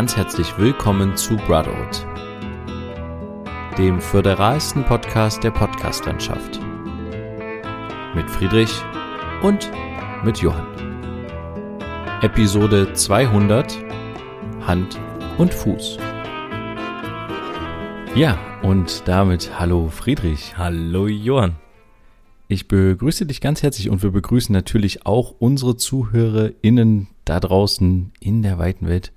ganz herzlich willkommen zu Brotherhood, dem föderalsten Podcast der Podcastlandschaft. Mit Friedrich und mit Johann. Episode 200 Hand und Fuß. Ja, und damit hallo Friedrich. Hallo Johann. Ich begrüße dich ganz herzlich und wir begrüßen natürlich auch unsere ZuhörerInnen da draußen in der weiten Welt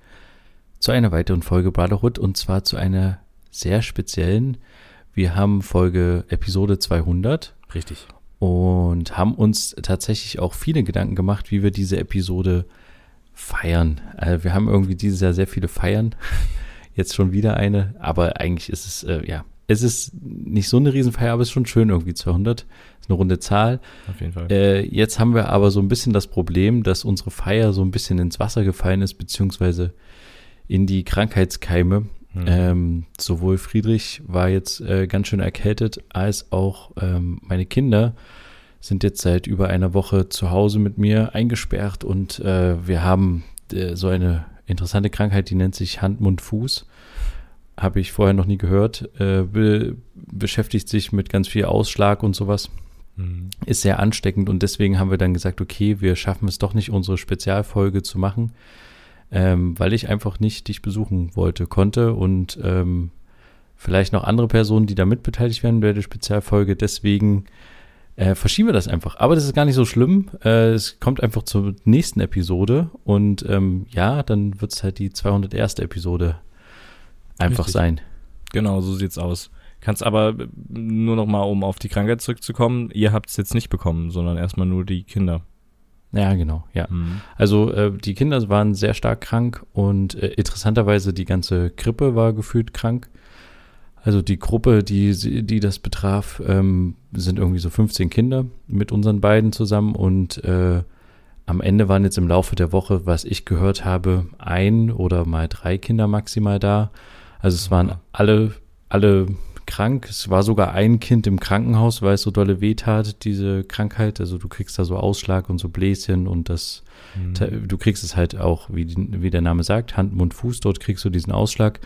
zu einer weiteren Folge Brotherhood und zwar zu einer sehr speziellen. Wir haben Folge Episode 200. Richtig. Und haben uns tatsächlich auch viele Gedanken gemacht, wie wir diese Episode feiern. Also wir haben irgendwie dieses Jahr sehr viele Feiern. Jetzt schon wieder eine, aber eigentlich ist es, äh, ja, es ist nicht so eine Riesenfeier, aber es ist schon schön irgendwie 200 ist eine runde Zahl. Auf jeden Fall. Äh, jetzt haben wir aber so ein bisschen das Problem, dass unsere Feier so ein bisschen ins Wasser gefallen ist, beziehungsweise in die Krankheitskeime. Mhm. Ähm, sowohl Friedrich war jetzt äh, ganz schön erkältet, als auch ähm, meine Kinder sind jetzt seit über einer Woche zu Hause mit mir eingesperrt und äh, wir haben äh, so eine interessante Krankheit, die nennt sich Hand, Mund, Fuß. Habe ich vorher noch nie gehört. Äh, be beschäftigt sich mit ganz viel Ausschlag und sowas. Mhm. Ist sehr ansteckend und deswegen haben wir dann gesagt, okay, wir schaffen es doch nicht, unsere Spezialfolge zu machen, ähm, weil ich einfach nicht dich besuchen wollte, konnte und ähm, vielleicht noch andere Personen, die da mitbeteiligt werden bei der Spezialfolge. Deswegen äh, verschieben wir das einfach. Aber das ist gar nicht so schlimm. Äh, es kommt einfach zur nächsten Episode und ähm, ja, dann wird es halt die 201. Episode einfach Richtig. sein. Genau, so sieht's aus. Kannst aber nur noch mal, um auf die Krankheit zurückzukommen, ihr habt es jetzt nicht bekommen, sondern erstmal nur die Kinder. Ja, genau, ja. Mhm. Also äh, die Kinder waren sehr stark krank und äh, interessanterweise die ganze Krippe war gefühlt krank. Also die Gruppe, die, die das betraf, ähm, sind irgendwie so 15 Kinder mit unseren beiden zusammen und äh, am Ende waren jetzt im Laufe der Woche, was ich gehört habe, ein oder mal drei Kinder maximal da. Also es waren alle, alle krank. Es war sogar ein Kind im Krankenhaus, weil es so dolle weh tat, diese Krankheit. Also du kriegst da so Ausschlag und so Bläschen und das, mhm. du kriegst es halt auch, wie, wie der Name sagt, Hand, Mund, Fuß, dort kriegst du diesen Ausschlag.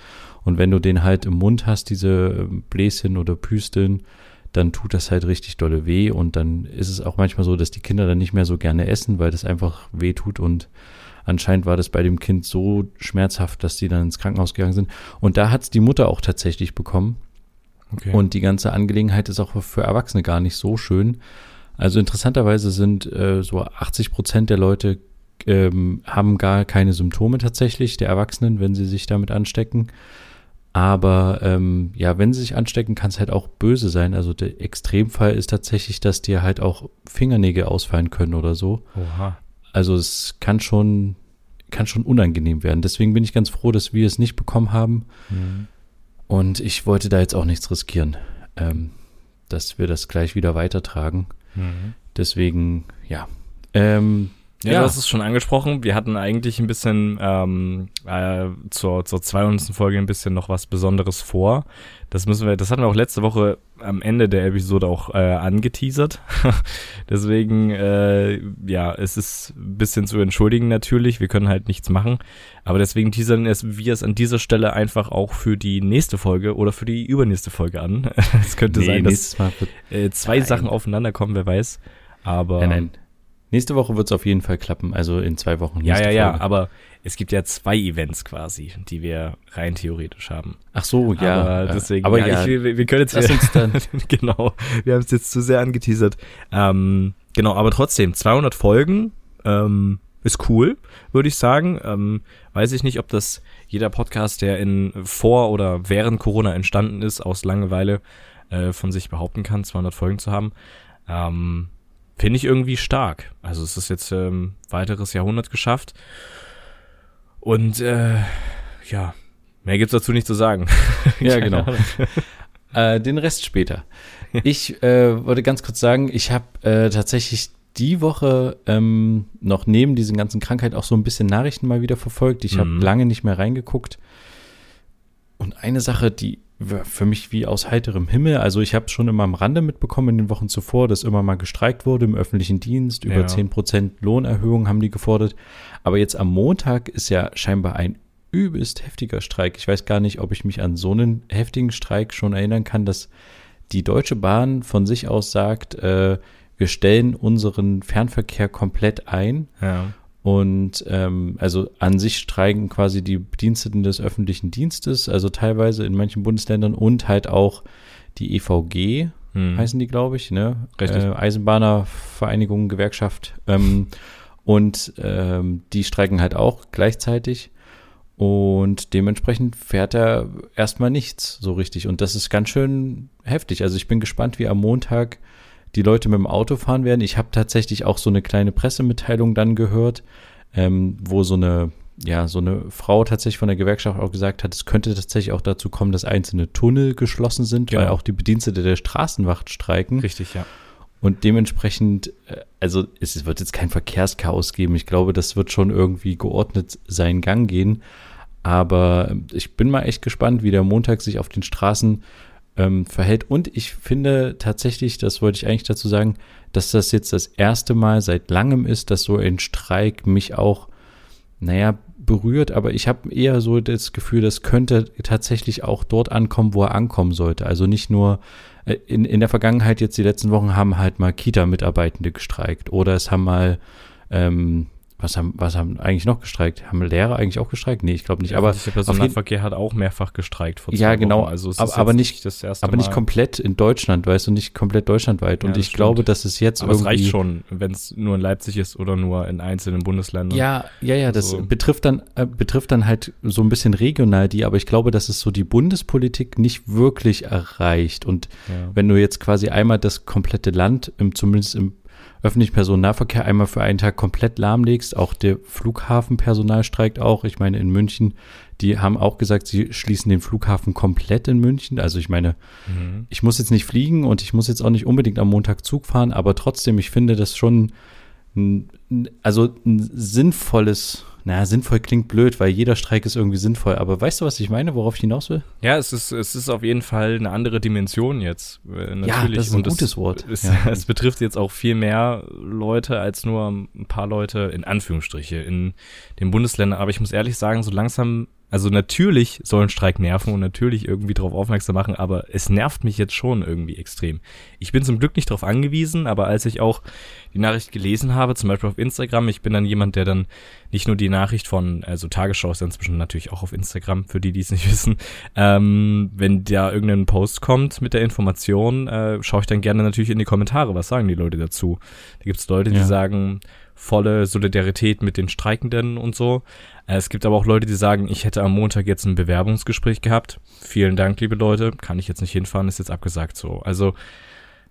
Und wenn du den halt im Mund hast, diese Bläschen oder Püsteln, dann tut das halt richtig dolle weh und dann ist es auch manchmal so, dass die Kinder dann nicht mehr so gerne essen, weil das einfach weh tut und anscheinend war das bei dem Kind so schmerzhaft, dass die dann ins Krankenhaus gegangen sind. Und da hat es die Mutter auch tatsächlich bekommen. Okay. Und die ganze Angelegenheit ist auch für Erwachsene gar nicht so schön. Also interessanterweise sind äh, so 80 Prozent der Leute ähm, haben gar keine Symptome tatsächlich, der Erwachsenen, wenn sie sich damit anstecken. Aber ähm, ja, wenn sie sich anstecken, kann es halt auch böse sein. Also der Extremfall ist tatsächlich, dass dir halt auch Fingernägel ausfallen können oder so. Oha. Also es kann schon, kann schon unangenehm werden. Deswegen bin ich ganz froh, dass wir es nicht bekommen haben. Mhm. Und ich wollte da jetzt auch nichts riskieren, ähm, dass wir das gleich wieder weitertragen. Mhm. Deswegen, ja. Ähm, ja, ja, du hast es schon angesprochen. Wir hatten eigentlich ein bisschen ähm, äh, zur, zur 200. Folge ein bisschen noch was Besonderes vor. Das müssen wir, das hatten wir auch letzte Woche am Ende der Episode auch äh, angeteasert. Deswegen, äh, ja, es ist ein bisschen zu entschuldigen natürlich. Wir können halt nichts machen. Aber deswegen teasern wir es an dieser Stelle einfach auch für die nächste Folge oder für die übernächste Folge an. es könnte nee, sein, dass äh, zwei nein. Sachen aufeinander kommen, wer weiß. Aber. Nein, nein. Nächste Woche wird es auf jeden Fall klappen, also in zwei Wochen. Ja, ja, ja, aber es gibt ja zwei Events quasi, die wir rein theoretisch haben. Ach so, ja. Aber deswegen, aber ja, ja ich, wir, wir, können jetzt Lass uns dann. genau, wir haben es jetzt zu sehr angeteasert. Ähm, genau, aber trotzdem, 200 Folgen ähm, ist cool, würde ich sagen. Ähm, weiß ich nicht, ob das jeder Podcast, der in vor oder während Corona entstanden ist, aus Langeweile äh, von sich behaupten kann, 200 Folgen zu haben. Ähm, Finde ich irgendwie stark. Also es ist jetzt ähm, weiteres Jahrhundert geschafft. Und äh, ja, mehr gibt's dazu nicht zu sagen. ja, genau. äh, den Rest später. Ich äh, wollte ganz kurz sagen, ich habe äh, tatsächlich die Woche ähm, noch neben diesen ganzen Krankheit auch so ein bisschen Nachrichten mal wieder verfolgt. Ich habe mhm. lange nicht mehr reingeguckt. Und eine Sache, die für mich wie aus heiterem Himmel. Also ich habe schon immer am Rande mitbekommen in den Wochen zuvor, dass immer mal gestreikt wurde im öffentlichen Dienst. Über zehn ja. Prozent Lohnerhöhung haben die gefordert. Aber jetzt am Montag ist ja scheinbar ein übelst heftiger Streik. Ich weiß gar nicht, ob ich mich an so einen heftigen Streik schon erinnern kann, dass die Deutsche Bahn von sich aus sagt, äh, wir stellen unseren Fernverkehr komplett ein. Ja. Und ähm, also an sich streiken quasi die Bediensteten des öffentlichen Dienstes, also teilweise in manchen Bundesländern und halt auch die EVG, hm. heißen die, glaube ich, ne? Richtig. Äh, Eisenbahnervereinigung, Gewerkschaft. Ähm, und ähm, die streiken halt auch gleichzeitig. Und dementsprechend fährt er erstmal nichts so richtig. Und das ist ganz schön heftig. Also ich bin gespannt, wie am Montag die Leute mit dem Auto fahren werden. Ich habe tatsächlich auch so eine kleine Pressemitteilung dann gehört, ähm, wo so eine, ja, so eine Frau tatsächlich von der Gewerkschaft auch gesagt hat, es könnte tatsächlich auch dazu kommen, dass einzelne Tunnel geschlossen sind, Genau. weil auch die Bedienstete der Straßenwacht streiken. Richtig, ja. Und dementsprechend, äh, also es wird jetzt kein Verkehrschaos geben. Ich glaube, das wird schon irgendwie geordnet seinen Gang gehen. Aber ich bin mal echt gespannt, wie der Montag sich auf den Straßen ähm, verhält. Und ich finde tatsächlich, das wollte ich eigentlich dazu sagen, dass das jetzt das erste Mal seit langem ist, dass so ein Streik mich auch, naja, berührt. Aber ich habe eher so das Gefühl, das könnte tatsächlich auch dort ankommen, wo er ankommen sollte. Also nicht nur äh, in, in der Vergangenheit, jetzt die letzten Wochen, haben halt mal Kita-Mitarbeitende gestreikt. Oder es haben mal, ähm, was haben, was haben eigentlich noch gestreikt? Haben Lehrer eigentlich auch gestreikt? Nee, ich glaube nicht. Aber der Personennahverkehr hat auch mehrfach gestreikt vor Ja, zwei genau. Wochen. Also es Aber- ist aber nicht- das erste aber nicht Mal. komplett in Deutschland, weißt du, nicht komplett deutschlandweit. Und Ja, das ich glaube, stimmt. dass es jetzt Aber es irgendwie reicht schon, wenn es nur in Leipzig ist oder nur in einzelnen Bundesländern. Ja, ja, ja, das Also- betrifft dann äh, betrifft dann halt so ein bisschen regional die, aber ich glaube, dass es so die Bundespolitik nicht wirklich erreicht. Und Ja. wenn du jetzt quasi einmal das komplette Land, im, zumindest im öffentlichen Personennahverkehr, einmal für einen Tag komplett lahmlegst, auch der Flughafenpersonal streikt auch. Ich meine, in München, die haben auch gesagt, sie schließen den Flughafen komplett in München. Also ich meine, Mhm. ich muss jetzt nicht fliegen und ich muss jetzt auch nicht unbedingt am Montag Zug fahren, aber trotzdem, ich finde das schon, ein, also ein sinnvolles, naja, sinnvoll klingt blöd, weil jeder Streik ist irgendwie sinnvoll, aber weißt du, was ich meine, worauf ich hinaus will? Ja, es ist, es ist auf jeden Fall eine andere Dimension jetzt. Äh, Natürlich. das ist ein Und gutes es, Wort. Es, Ja. es betrifft jetzt auch viel mehr Leute als nur ein paar Leute in Anführungsstriche in den Bundesländern. Aber ich muss ehrlich sagen, so langsam, also natürlich soll ein Streik nerven und natürlich irgendwie darauf aufmerksam machen, aber es nervt mich jetzt schon irgendwie extrem. Ich bin zum Glück nicht darauf angewiesen, aber als ich auch die Nachricht gelesen habe, zum Beispiel auf Instagram, ich bin dann jemand, der dann nicht nur die Nachricht von, also Tagesschau ist inzwischen natürlich auch auf Instagram, für die, die es nicht wissen, ähm, wenn da irgendein Post kommt mit der Information, äh, schaue ich dann gerne natürlich in die Kommentare, was sagen die Leute dazu. Da gibt es Leute, die Ja. sagen, volle Solidarität mit den Streikenden und so. Äh, Es gibt aber auch Leute, die sagen, ich hätte am Montag jetzt ein Bewerbungsgespräch gehabt. Vielen Dank, liebe Leute. Kann ich jetzt nicht hinfahren, ist jetzt abgesagt so. Also,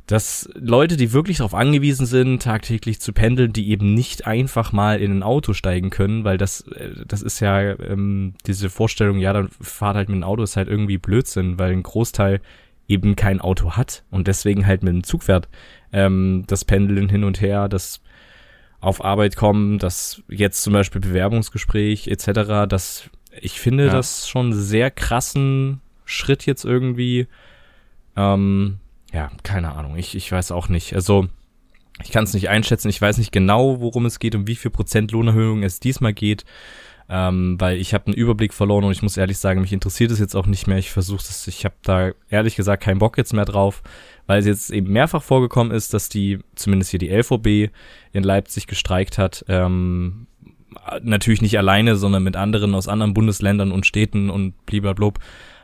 dass Leute, die wirklich darauf angewiesen sind, tagtäglich zu pendeln, die eben nicht einfach mal in ein Auto steigen können, weil das, äh, das ist ja ähm, diese Vorstellung, ja, dann fahrt halt mit dem Auto, ist halt irgendwie Blödsinn, weil ein Großteil eben kein Auto hat und deswegen halt mit dem Zug fährt. Ähm, das Pendeln hin und her, das auf Arbeit kommen, das jetzt zum Beispiel Bewerbungsgespräch etc., das ich finde Ja. das schon sehr krassen Schritt jetzt irgendwie. Ähm, ja, keine Ahnung, ich, ich weiß auch nicht. Also ich kann es nicht einschätzen, ich weiß nicht genau, worum es geht, um wie viel Prozent Lohnerhöhung es diesmal geht, ähm, weil ich habe einen Überblick verloren und ich muss ehrlich sagen, mich interessiert es jetzt auch nicht mehr. Ich versuche es, ich habe da ehrlich gesagt keinen Bock jetzt mehr drauf, weil es jetzt eben mehrfach vorgekommen ist, dass die, zumindest hier die LVB in Leipzig gestreikt hat. Ähm, natürlich nicht alleine, sondern mit anderen aus anderen Bundesländern und Städten und bliblablub.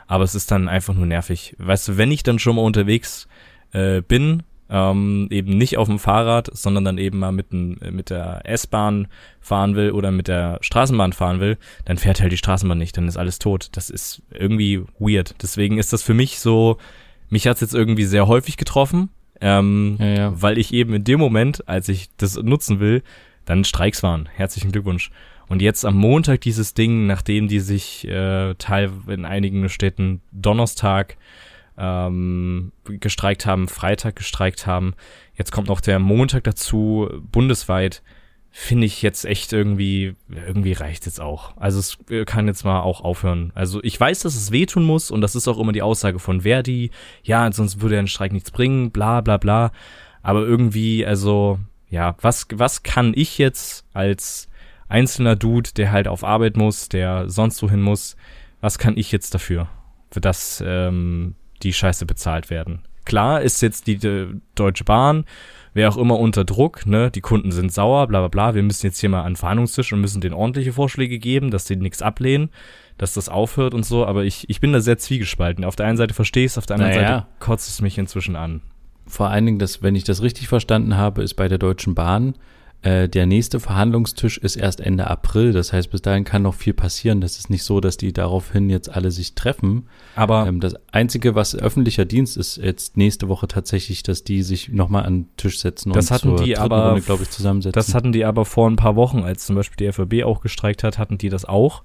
Aber es ist dann einfach nur nervig. Weißt du, wenn ich dann schon mal unterwegs äh, bin, ähm, eben nicht auf dem Fahrrad, sondern dann eben mal mit, n- mit der S-Bahn fahren will oder mit der Straßenbahn fahren will, dann fährt halt die Straßenbahn nicht, dann ist alles tot. Das ist irgendwie weird. Deswegen ist das für mich so, mich hat's jetzt irgendwie sehr häufig getroffen, ähm, Ja, ja. weil ich eben in dem Moment, als ich das nutzen will, dann Streiks waren. Herzlichen Glückwunsch. Und jetzt am Montag dieses Ding, nachdem die sich äh, teil in einigen Städten Donnerstag ähm, gestreikt haben, Freitag gestreikt haben, jetzt kommt noch der Montag dazu, bundesweit, finde ich jetzt echt irgendwie, irgendwie reicht jetzt auch. Also es äh, kann jetzt mal auch aufhören. Also ich weiß, dass es wehtun muss und das ist auch immer die Aussage von Verdi, ja, sonst würde ein Streik nichts bringen, bla bla bla. Aber irgendwie, also, ja, was, was kann ich jetzt als einzelner Dude, der halt auf Arbeit muss, der sonst wohin muss, was kann ich jetzt dafür, für das ähm, die Scheiße bezahlt werden? Klar ist jetzt die, die Deutsche Bahn, wer auch immer unter Druck, ne, die Kunden sind sauer, bla bla bla, wir müssen jetzt hier mal an den Verhandlungstisch und müssen denen ordentliche Vorschläge geben, dass die nichts ablehnen, dass das aufhört und so, aber ich, ich bin da sehr zwiegespalten. Auf der einen Seite verstehe ich es, auf der anderen Naja. Seite kotzt es mich inzwischen an. Vor allen Dingen, dass, wenn ich das richtig verstanden habe, ist bei der Deutschen Bahn äh, der nächste Verhandlungstisch ist erst Ende April. Das heißt, bis dahin kann noch viel passieren. Das ist nicht so, dass die daraufhin jetzt alle sich treffen. Aber Ähm, das Einzige, was öffentlicher Dienst ist, jetzt nächste Woche tatsächlich, dass die sich nochmal an den Tisch setzen Das und hatten die dritten aber- Runde, glaube ich, zusammensetzen. Das hatten die aber vor ein paar Wochen, als zum Beispiel die FAB auch gestreikt hat, hatten die das auch.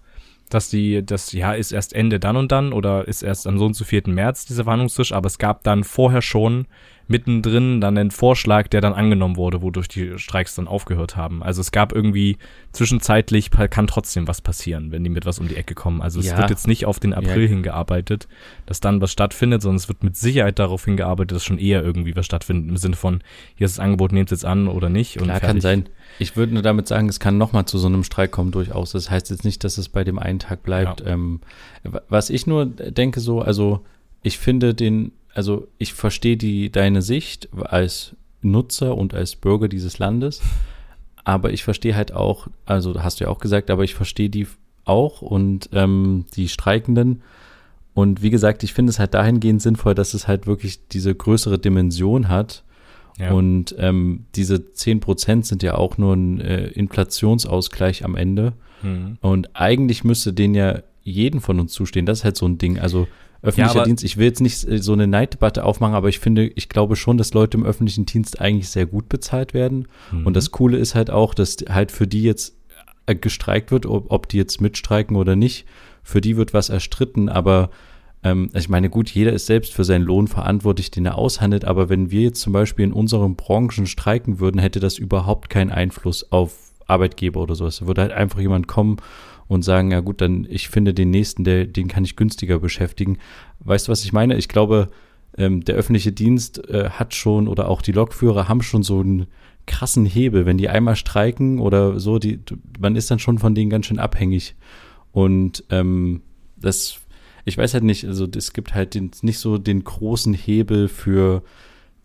Dass die, das, ja, ist erst Ende dann und dann oder ist erst am so und so 4. März dieser Verhandlungstisch, aber es gab dann vorher schon mittendrin dann einen Vorschlag, der dann angenommen wurde, wodurch die Streiks dann aufgehört haben. Also es gab irgendwie zwischenzeitlich kann trotzdem was passieren, wenn die mit was um die Ecke kommen. Also es Ja. wird jetzt nicht auf den April Ja. hingearbeitet, dass dann was stattfindet, sondern es wird mit Sicherheit darauf hingearbeitet, dass schon eher irgendwie was stattfindet im Sinne von, hier ist das Angebot, nehmt es jetzt an oder nicht. Und Klar, kann sein. Ich würde nur damit sagen, es kann nochmal zu so einem Streik kommen durchaus. Das heißt jetzt nicht, dass es bei dem einen Tag bleibt. Ähm, wa- was ich nur denke so, also ich finde den, also ich verstehe die, deine Sicht als Nutzer und als Bürger dieses Landes, aber ich verstehe halt auch, also hast du ja auch gesagt, aber ich verstehe die auch und ähm, die Streikenden. Und wie gesagt, ich finde es halt dahingehend sinnvoll, dass es halt wirklich diese größere Dimension hat, Ja. und ähm, diese 10% sind ja auch nur ein äh, Inflationsausgleich am Ende. Mhm. Und eigentlich müsste denen ja jeden von uns zustehen. Das ist halt so ein Ding. Also öffentlicher aber- Dienst, ich will jetzt nicht äh, so eine Neiddebatte aufmachen, aber ich finde, ich glaube schon, dass Leute im öffentlichen Dienst eigentlich sehr gut bezahlt werden. Mhm. Und das Coole ist halt auch, dass halt für die jetzt äh, gestreikt wird, ob, ob die jetzt mitstreiken oder nicht. Für die wird was erstritten, aber ähm, ich meine, gut, jeder ist selbst für seinen Lohn verantwortlich, den er aushandelt, aber wenn wir jetzt zum Beispiel in unseren Branchen streiken würden, hätte das überhaupt keinen Einfluss auf Arbeitgeber oder sowas. Da würde halt einfach jemand kommen und sagen, ja gut, dann ich finde den nächsten, der, den kann ich günstiger beschäftigen. Weißt du, was ich meine? Ich glaube, ähm, der öffentliche Dienst äh, hat schon oder auch die Lokführer haben schon so einen krassen Hebel. Wenn die einmal streiken oder so, die, man ist dann schon von denen ganz schön abhängig. Und ähm, das, ich weiß halt nicht, also es gibt halt den, nicht so den großen Hebel für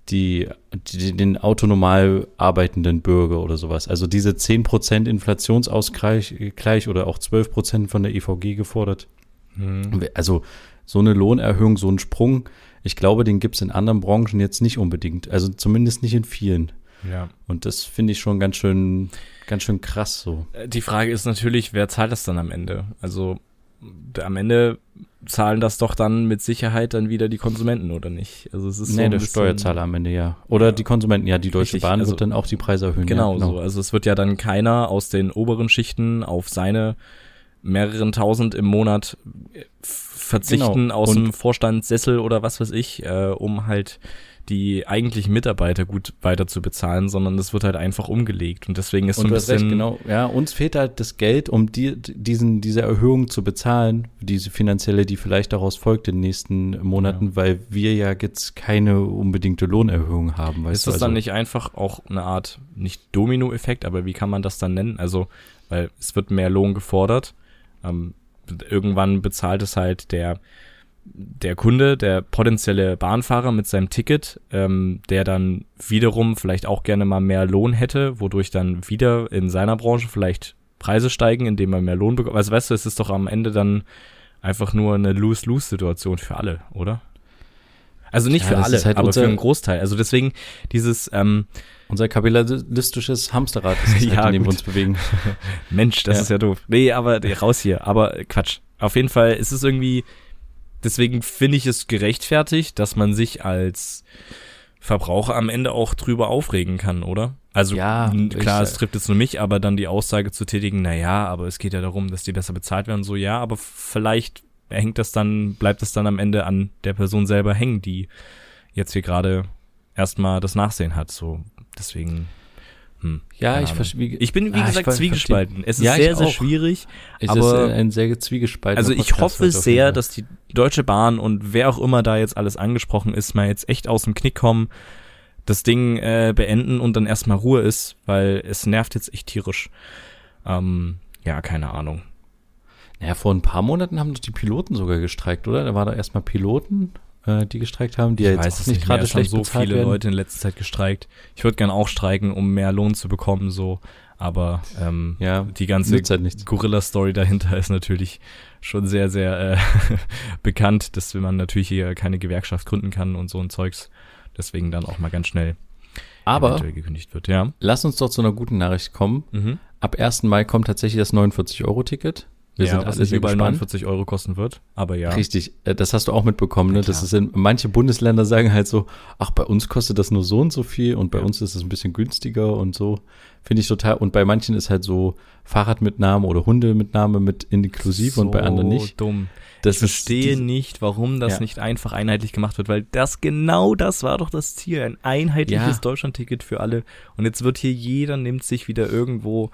die, die, den autonomal arbeitenden Bürger oder sowas. Also diese 10% Inflationsausgleich gleich oder auch 12% von der EVG gefordert. Mhm. Also so eine Lohnerhöhung, so ein Sprung, ich glaube, den gibt es in anderen Branchen jetzt nicht unbedingt. Also zumindest nicht in vielen. Ja. Und das finde ich schon ganz schön, ganz schön krass so. Die Frage ist natürlich, wer zahlt das dann am Ende? Also am Ende zahlen das doch dann mit Sicherheit dann wieder die Konsumenten, oder nicht? Also es ist so Nee, ein der Steuerzahler am Ende, ja. Oder Ja. die Konsumenten, ja, die Deutsche Richtig, Bahn also- wird dann auch die Preise erhöhen. Genau, ja, so. Also es wird ja dann keiner aus den oberen Schichten auf seine mehreren tausend im Monat äh, verzichten Genau. aus dem Vorstandssessel oder was weiß ich, äh, um halt die eigentlichen Mitarbeiter gut weiter zu bezahlen, sondern es wird halt einfach umgelegt und deswegen ist so Und ein du hast bisschen recht, genau. Ja, uns fehlt halt das Geld, um die, diesen, diese Erhöhung zu bezahlen, diese finanzielle, die vielleicht daraus folgt in den nächsten Monaten, weil wir ja jetzt keine unbedingte Lohnerhöhung haben. Weißt Ist das dann Also- nicht einfach auch eine Art, nicht Domino-Effekt, aber wie kann man das dann nennen? Also, weil es wird mehr Lohn gefordert. Ähm, irgendwann bezahlt es halt der, der Kunde, der potenzielle Bahnfahrer mit seinem Ticket, ähm, der dann wiederum vielleicht auch gerne mal mehr Lohn hätte, wodurch dann wieder in seiner Branche vielleicht Preise steigen, indem er mehr Lohn bekommt. Also weißt du, es ist doch am Ende dann einfach nur eine Lose-Lose-Situation für alle, oder? Also nicht Ja, für alle, halt aber unser- für einen Großteil. Also deswegen dieses ähm, Unser kapitalistisches Hamsterrad ist Ja, halt, in dem wir uns bewegen. Mensch, das Ja. ist ja doof. Nee, aber raus hier. Aber Quatsch. Auf jeden Fall ist es irgendwie, deswegen finde ich es gerechtfertigt, dass man sich als Verbraucher am Ende auch drüber aufregen kann, oder? Also Ja, ich klar, sag- es trifft jetzt nur mich, aber dann die Aussage zu tätigen, na ja, aber es geht ja darum, dass die besser bezahlt werden, so ja, aber vielleicht hängt das dann, bleibt das dann am Ende an der Person selber hängen, die jetzt hier gerade erstmal das Nachsehen hat, so deswegen. Hm, Ja, ich verstehe. Ich bin, wie Ah, gesagt, zwiegespalten. Es ist Ja, sehr, sehr schwierig. Es aber- ist äh, ein sehr zwiegespaltener Also ich Podcast hoffe sehr, dass die Deutsche Bahn und wer auch immer da jetzt alles angesprochen ist, mal jetzt echt aus dem Knick kommen, das Ding äh, beenden und dann erstmal Ruhe ist, weil es nervt jetzt echt tierisch. Ähm, ja, keine Ahnung. Naja, vor ein paar Monaten haben doch die Piloten sogar gestreikt, oder? Da war da erstmal Piloten, äh, die gestreikt haben, die ich ja jetzt weiß auch nicht gerade. Es haben schlecht so viele werden. Leute in letzter Zeit gestreikt. Ich würde gern auch streiken, um mehr Lohn zu bekommen, so. Aber ähm, Ja, die ganze halt. Gorilla-Story dahinter ist natürlich schon sehr, sehr äh, bekannt, dass man natürlich hier keine Gewerkschaft gründen kann und so ein Zeugs. Deswegen dann auch mal ganz schnell Aber gekündigt wird. Ja. lass uns doch zu einer guten Nachricht kommen. Mhm. Ab 1. Mai kommt tatsächlich das 49-Euro-Ticket. Wir ja, sind was alle überall gespannt. 49 Euro kosten wird. Aber ja. Richtig, äh, das hast du auch mitbekommen, ne? Ja, Das ist in, manche Bundesländer sagen halt so, ach, bei uns kostet das nur so und so viel und bei Ja. uns ist es ein bisschen günstiger und so. Finde ich total. Und bei manchen ist halt so Fahrradmitnahme oder Hundemitnahme mit inklusive und bei anderen nicht. dumm. Das ich verstehe nicht, warum das Ja. nicht einfach einheitlich gemacht wird, weil das genau das war doch das Ziel, ein einheitliches. Deutschlandticket für alle. Und jetzt wird hier jeder nimmt sich wieder irgendwo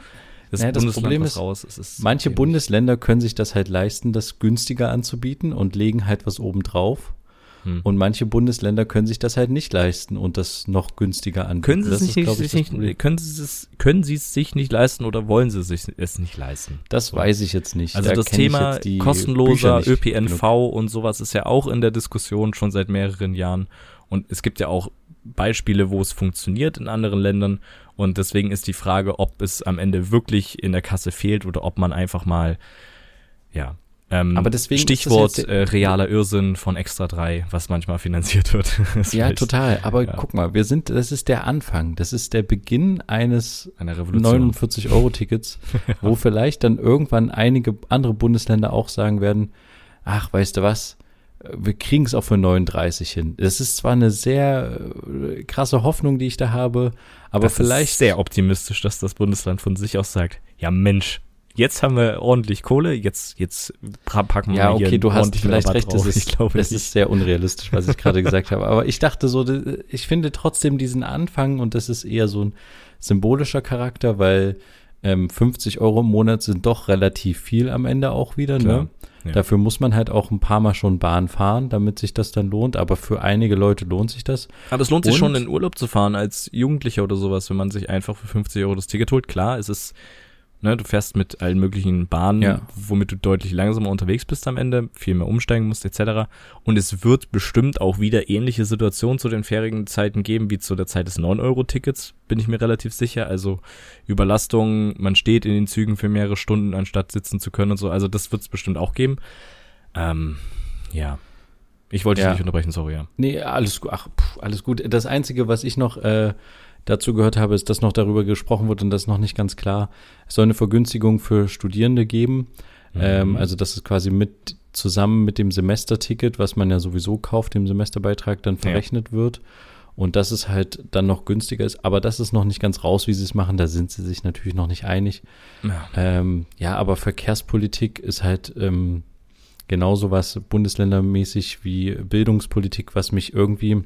das, Naja, das Bundesland Problem ist, raus. Es ist Manche. Bundesländer können sich das halt leisten, das günstiger anzubieten und legen halt was oben drauf. Hm. Und manche Bundesländer können sich das halt nicht leisten und das noch günstiger anbieten. können sie das es nicht, ich, sich das nicht können sie es können sie es sich nicht leisten oder wollen sie sich es nicht leisten? Das weiß ich jetzt nicht. Also Da das Thema kostenloser ÖPNV genug. und sowas ist ja auch in der Diskussion schon seit mehreren Jahren. Und es gibt ja auch Beispiele, wo es funktioniert in anderen Ländern. Und deswegen ist die Frage, ob es am Ende wirklich in der Kasse fehlt oder ob man einfach mal, ja. Ähm, Aber deswegen Stichwort äh, realer Irrsinn von Extra 3, was manchmal finanziert wird. Ja, total. Aber Ja. guck mal, wir sind, das ist der Anfang. Das ist der Beginn eines Eine Revolution. 49-Euro-Tickets, wo vielleicht dann irgendwann einige andere Bundesländer auch sagen werden, ach, weißt du was, wir kriegen es auch für 39 hin. Das ist zwar eine sehr äh, krasse Hoffnung, die ich da habe, aber das vielleicht ist sehr optimistisch, dass das Bundesland von sich aus sagt, ja Mensch, jetzt haben wir ordentlich Kohle, jetzt, jetzt packen wir Ja, hier okay, einen du hast vielleicht Rabatt recht, drauf. das ist, ich glaube das ist sehr unrealistisch, was ich gerade gesagt habe. Aber ich dachte so, ich finde trotzdem diesen Anfang und das ist eher so ein symbolischer Charakter, weil ähm, 50 Euro im Monat sind doch relativ viel am Ende auch wieder. Klar, Ne? ja. Dafür muss man halt auch ein paar Mal schon Bahn fahren, damit sich das dann lohnt. Aber für einige Leute lohnt sich das. Aber es lohnt sich Und- schon, in Urlaub zu fahren als Jugendlicher oder sowas, wenn man sich einfach für 50 Euro das Ticket holt. Klar, es ist, ne, du fährst mit allen möglichen Bahnen, Ja. womit du deutlich langsamer unterwegs bist am Ende, viel mehr umsteigen musst, etc. Und es wird bestimmt auch wieder ähnliche Situationen zu den Ferienzeiten geben, wie zu der Zeit des 9-Euro-Tickets, bin ich mir relativ sicher. Also Überlastung, man steht in den Zügen für mehrere Stunden, anstatt sitzen zu können und so. Also das wird es bestimmt auch geben. Ähm, ja. Ich wollte Ja. dich nicht unterbrechen, sorry, ja. Nee, alles gut. Ach, pff, alles gut. Das Einzige, was ich noch äh, dazu gehört habe, ist, dass noch darüber gesprochen wird und das ist noch nicht ganz klar. Es soll eine Vergünstigung für Studierende geben. Ähm, Mhm. also das ist quasi mit zusammen mit dem Semesterticket, was man ja sowieso kauft, dem Semesterbeitrag dann verrechnet wird. Und dass es halt dann noch günstiger ist. Aber das ist noch nicht ganz raus, wie sie es machen. Da sind sie sich natürlich noch nicht einig. Ja. Ähm, ja, aber Verkehrspolitik ist halt ähm, genauso was bundesländermäßig wie Bildungspolitik, was mich irgendwie,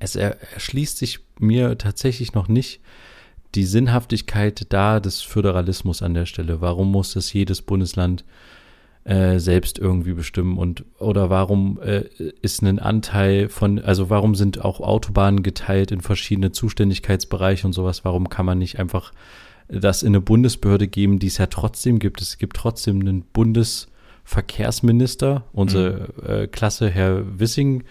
es er, erschließt sich mir tatsächlich noch nicht die Sinnhaftigkeit da des Föderalismus an der Stelle. Warum muss das jedes Bundesland äh, selbst irgendwie bestimmen und oder warum äh, ist ein Anteil von, also warum sind auch Autobahnen geteilt in verschiedene Zuständigkeitsbereiche und sowas? Warum kann man nicht einfach das in eine Bundesbehörde geben, die es ja trotzdem gibt? Es gibt trotzdem einen Bundesverkehrsminister, unsere äh, Klasse Herr Wissing,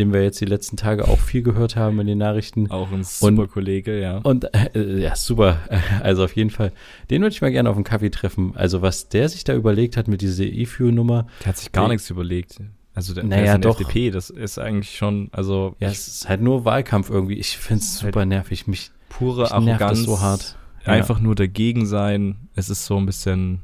den wir jetzt die letzten Tage auch viel gehört haben in den Nachrichten. Auch ein super Kollege, ja. Und äh, ja, super. Also auf jeden Fall. Den würde ich mal gerne auf einen Kaffee treffen. Also was der sich da überlegt hat mit dieser E-Fuel-Nummer. Der hat sich gar Nee. nichts überlegt. Also der, Naja, der der doch. FDP, das ist eigentlich schon, also Ja, ich- es ist halt nur Wahlkampf irgendwie. Ich finde es Halt super nervig. Mich pure mich Arroganz. so hart. Einfach nur dagegen sein. Es ist so ein bisschen.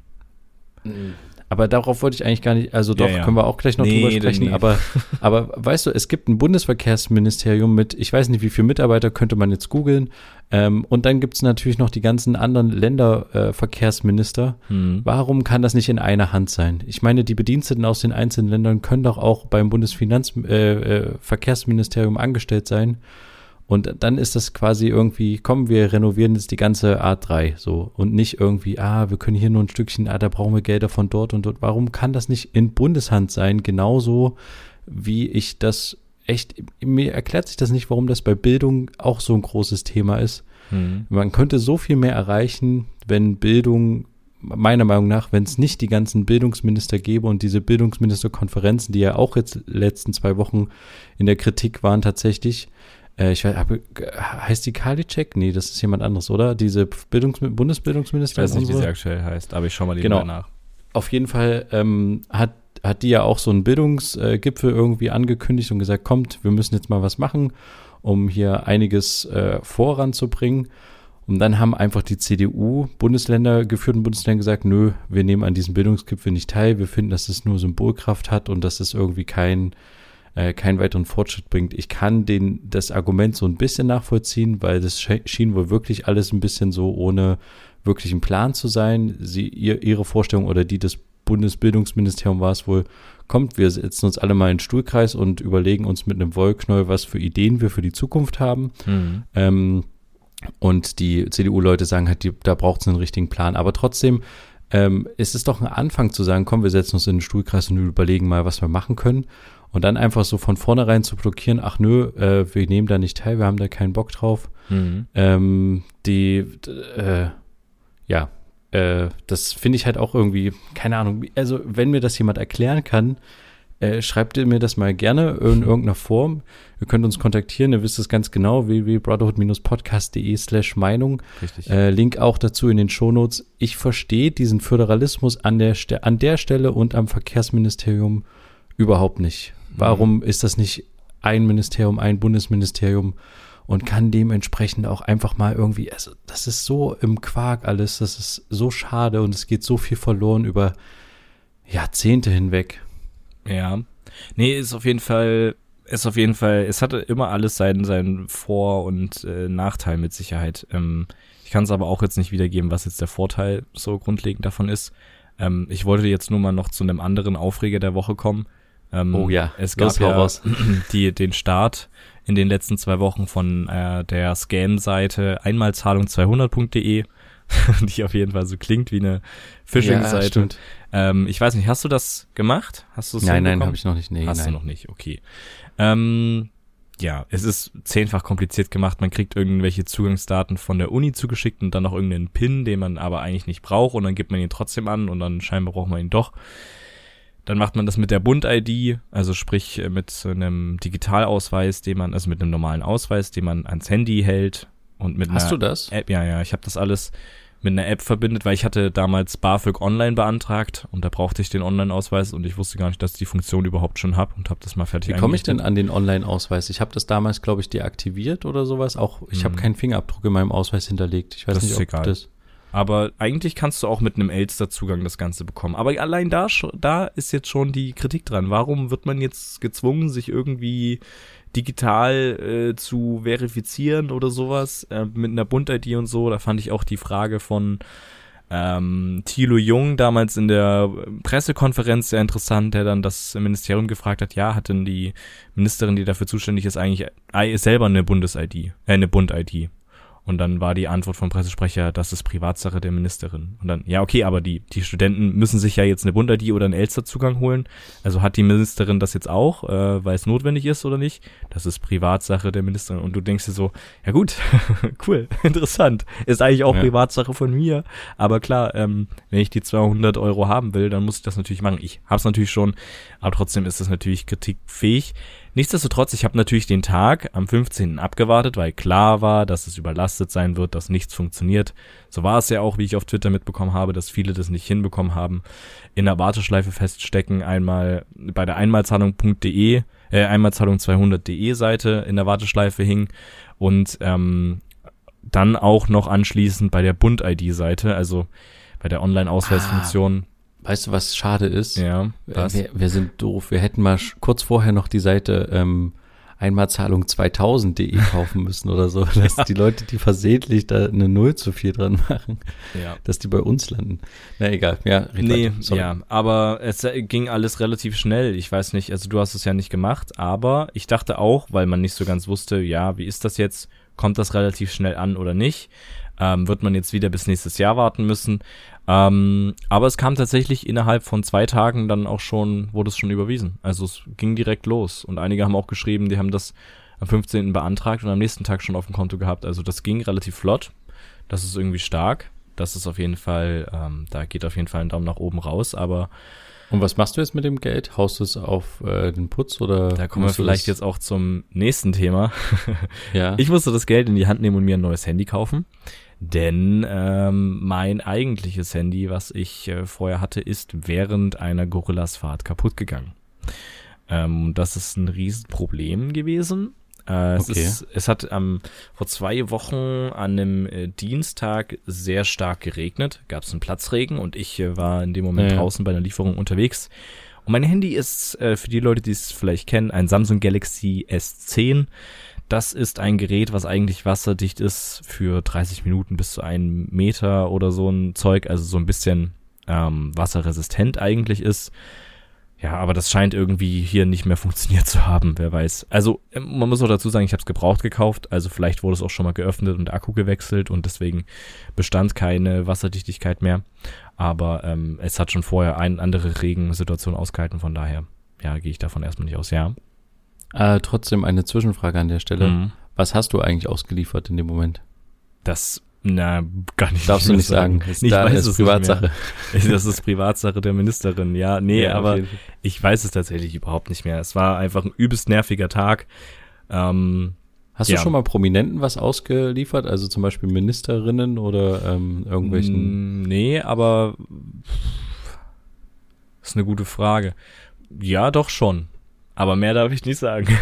Aber darauf wollte ich eigentlich gar nicht, also doch, Ja, ja. können wir auch gleich noch Nee, drüber sprechen, nee. aber, aber weißt du, es gibt ein Bundesverkehrsministerium mit, ich weiß nicht, wie viele Mitarbeiter könnte man jetzt googeln, ähm, und dann gibt es natürlich noch die ganzen anderen Länderverkehrsminister. Äh. Hm. Warum kann das nicht in einer Hand sein? Ich meine, die Bediensteten aus den einzelnen Ländern können doch auch beim Bundesfinanzverkehrsministerium äh, äh, angestellt sein. Und dann ist das quasi irgendwie, komm, wir renovieren jetzt die ganze A3 so und nicht irgendwie, ah, wir können hier nur ein Stückchen, ah, da brauchen wir Gelder von dort und dort. Warum kann das nicht in Bundeshand sein? Genauso wie ich das echt, mir erklärt sich das nicht, warum das bei Bildung auch so ein großes Thema ist. Mhm. Man könnte so viel mehr erreichen, wenn Bildung meiner Meinung nach, wenn es nicht die ganzen Bildungsminister gäbe und diese Bildungsministerkonferenzen, die ja auch jetzt letzten zwei Wochen in der Kritik waren tatsächlich, äh, ich weiß, heißt die Karliczek? Nee, das ist jemand anderes, oder? Diese Bildungs Bundesbildungsministerin. Ich weiß nicht, wie sie aktuell heißt, aber ich schau mal genau. nach. Auf jeden Fall ähm, hat, hat die ja auch so einen Bildungsgipfel irgendwie angekündigt und gesagt, kommt, wir müssen jetzt mal was machen, um hier einiges äh, voranzubringen. Und dann haben einfach die CDU-Bundesländer, geführten Bundesländer gesagt, nö, wir nehmen an diesem Bildungsgipfel nicht teil. Wir finden, dass es nur Symbolkraft hat und dass es irgendwie kein, äh, keinen weiteren Fortschritt bringt. Ich kann den, das Argument so ein bisschen nachvollziehen, weil das schien wohl wirklich alles ein bisschen so ohne wirklichen Plan zu sein. Sie, ihr, ihre Vorstellung oder die des Bundesbildungsministeriums war es wohl, kommt, wir setzen uns alle mal in den Stuhlkreis und überlegen uns mit einem Wollknäuel, was für Ideen wir für die Zukunft haben. Mhm. Ähm, und die CDU-Leute sagen halt, die, da braucht es einen richtigen Plan. Aber trotzdem ähm, ist es doch ein Anfang zu sagen, komm, wir setzen uns in den Stuhlkreis und überlegen mal, was wir machen können. Und dann einfach so von vornherein zu blockieren, ach nö, äh, wir nehmen da nicht teil, wir haben da keinen Bock drauf. Mhm. Ähm, die, äh, ja, äh, das finde ich halt auch irgendwie, keine Ahnung, also wenn mir das jemand erklären kann, äh, schreibt ihr mir das mal gerne in irgendeiner Form. Ihr könnt uns kontaktieren, ihr wisst es ganz genau, www.brotherhood-podcast.de slash Meinung. Richtig. Äh, Link auch dazu in den Shownotes. Ich verstehe diesen Föderalismus an der, an der Stelle und am Verkehrsministerium überhaupt nicht. Warum ist das nicht ein Ministerium, ein Bundesministerium und kann dementsprechend auch einfach mal irgendwie, also das ist so im Quark alles, das ist so schade und es geht so viel verloren über Jahrzehnte hinweg. Ja. Nee, ist auf jeden Fall, ist auf jeden Fall, es hatte immer alles seinen, seinen Vor- und äh, Nachteil mit Sicherheit. Ähm, ich kann es aber auch jetzt nicht wiedergeben, was jetzt der Vorteil so grundlegend davon ist. Ähm, ich wollte jetzt nur mal noch zu einem anderen Aufreger der Woche kommen. Ähm, oh ja, es gab ja die, den Start in den letzten zwei Wochen von äh, der Scam-Seite einmalzahlung200.de die auf jeden Fall so klingt wie eine Phishing-Seite. Ja, ähm, ich weiß nicht, hast du das gemacht? Hast du Nein, nein, habe ich noch nicht. Nee, hast nein. du noch nicht, okay. Ähm, ja, es ist zehnfach kompliziert gemacht. Man kriegt irgendwelche Zugangsdaten von der Uni zugeschickt und dann noch irgendeinen PIN, den man aber eigentlich nicht braucht und dann gibt man ihn trotzdem an und dann scheinbar braucht man ihn doch. Dann macht man das mit der Bund-ID, also sprich äh, mit so einem Digitalausweis, den man, also mit einem normalen Ausweis, den man ans Handy hält und mit Hast du das? App, ja, ja, ich habe das alles mit einer App verbindet, weil ich hatte damals BAföG online beantragt und da brauchte ich den Online-Ausweis und ich wusste gar nicht, dass ich die Funktion überhaupt schon habe und habe das mal fertig Wie komme ich denn an den Online-Ausweis? Ich habe das damals, glaube ich, deaktiviert oder sowas. Auch ich hm. habe keinen Fingerabdruck in meinem Ausweis hinterlegt. Ich weiß das nicht, ob egal. das aber eigentlich kannst du auch mit einem Elster-Zugang das Ganze bekommen. Aber allein da, da ist jetzt schon die Kritik dran. Warum wird man jetzt gezwungen, sich irgendwie digital äh, zu verifizieren oder sowas äh, mit einer Bund-ID und so. Da fand ich auch die Frage von ähm, Thilo Jung damals in der Pressekonferenz sehr interessant, der dann das Ministerium gefragt hat, ja, hat denn die Ministerin, die dafür zuständig ist, eigentlich selber eine Bundes-ID, äh, eine Bund-ID? Und dann war die Antwort vom Pressesprecher, das ist Privatsache der Ministerin. Und dann, ja, okay, aber die, die Studenten müssen sich ja jetzt eine Bund-ID oder einen Elster-Zugang holen. Also hat die Ministerin das jetzt auch, äh, weil es notwendig ist oder nicht? Das ist Privatsache der Ministerin. Und du denkst dir so, ja gut, cool, interessant. Ist eigentlich auch ja. Privatsache von mir. Aber klar, ähm, wenn ich die 200 Euro haben will, dann muss ich das natürlich machen. Ich hab's natürlich schon, aber trotzdem ist das natürlich kritikfähig. Nichtsdestotrotz, ich habe natürlich den Tag am 15. abgewartet, weil klar war, dass es überlastet sein wird, dass nichts funktioniert. So war es ja auch, wie ich auf Twitter mitbekommen habe, dass viele das nicht hinbekommen haben, in der Warteschleife feststecken, einmal bei der Einmalzahlung.de, äh, Einmalzahlung200.de Seite in der Warteschleife hing und ähm, dann auch noch anschließend bei der Bund-ID-Seite, also bei der Online-Ausweisfunktion. Ah Weißt du, was schade ist? Ja. Was? Wir, wir sind doof. Wir hätten mal kurz vorher noch die Seite ähm, Einmalzahlung 2000.de kaufen müssen oder so, dass ja. die Leute, die versehentlich da eine Null zu viel dran machen, ja. dass die bei uns landen. Na egal, ja. Nee, ja, aber es ging alles relativ schnell. Ich weiß nicht, also du hast es ja nicht gemacht, aber ich dachte auch, weil man nicht so ganz wusste, ja, wie ist das jetzt? Kommt das relativ schnell an oder nicht? Ähm, wird man jetzt wieder bis nächstes Jahr warten müssen? Ähm, aber es kam tatsächlich innerhalb von zwei Tagen dann auch schon, wurde es schon überwiesen. Also es ging direkt los. Und einige haben auch geschrieben, die haben das am 15. beantragt und am nächsten Tag schon auf dem Konto gehabt. Also das ging relativ flott. Das ist irgendwie stark. Das ist auf jeden Fall, ähm, da geht auf jeden Fall ein Daumen nach oben raus, aber und was machst du jetzt mit dem Geld? Haust du es auf äh, den Putz oder? Da kommen wir vielleicht jetzt auch zum nächsten Thema. ja. Ich musste das Geld in die Hand nehmen und mir ein neues Handy kaufen. Denn ähm, mein eigentliches Handy, was ich äh, vorher hatte, ist während einer Gorillas-Fahrt kaputt gegangen. Ähm, das ist ein Riesenproblem gewesen. Äh, es, okay. ist, es hat ähm, vor zwei Wochen an einem äh, Dienstag sehr stark geregnet, gab es einen Platzregen und ich äh, war in dem Moment ja. draußen bei einer Lieferung unterwegs. Und mein Handy ist, äh, für die Leute, die es vielleicht kennen, ein Samsung Galaxy S10. Das ist ein Gerät, was eigentlich wasserdicht ist für 30 Minuten bis zu einem Meter oder so ein Zeug, also so ein bisschen ähm, wasserresistent eigentlich ist. Ja, aber das scheint irgendwie hier nicht mehr funktioniert zu haben, wer weiß. Also ähm, man muss auch dazu sagen, ich habe es gebraucht gekauft, also vielleicht wurde es auch schon mal geöffnet und Akku gewechselt und deswegen bestand keine Wasserdichtigkeit mehr. Aber ähm, es hat schon vorher eine andere Regensituation ausgehalten, von daher, ja, gehe ich davon erstmal nicht aus, ja. Äh, trotzdem eine Zwischenfrage an der Stelle. Mhm. Was hast du eigentlich ausgeliefert in dem Moment? Das na, gar nicht. Darfst du nicht sagen. sagen. Ich da weiß es Privatsache. das ist Privatsache der Ministerin. Ja, nee, ja, aber ich weiß es tatsächlich überhaupt nicht mehr. Es war einfach ein übelst nerviger Tag. Ähm, Hast ja. du schon mal Prominenten was ausgeliefert? Also zum Beispiel Ministerinnen oder ähm, irgendwelchen? Mm, nee, aber das ist eine gute Frage. Ja, doch schon. Aber mehr darf ich nicht sagen.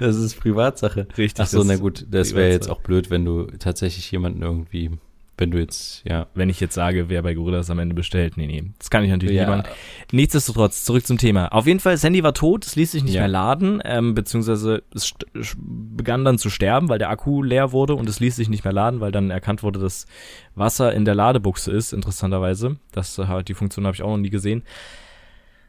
das ist Privatsache. Richtig. Ach so, na gut, das wäre jetzt auch blöd, wenn du tatsächlich jemanden irgendwie, wenn du jetzt, ja. Wenn ich jetzt sage, wer bei Gorillas am Ende bestellt. Nee, nee, das kann ich natürlich ja. nicht machen. Nichtsdestotrotz, zurück zum Thema. Auf jeden Fall, das Handy war tot, es ließ sich nicht ja. mehr laden, ähm, beziehungsweise es begann dann zu sterben, weil der Akku leer wurde und es ließ sich nicht mehr laden, weil dann erkannt wurde, dass Wasser in der Ladebuchse ist, interessanterweise. Das äh, die Funktion habe ich auch noch nie gesehen.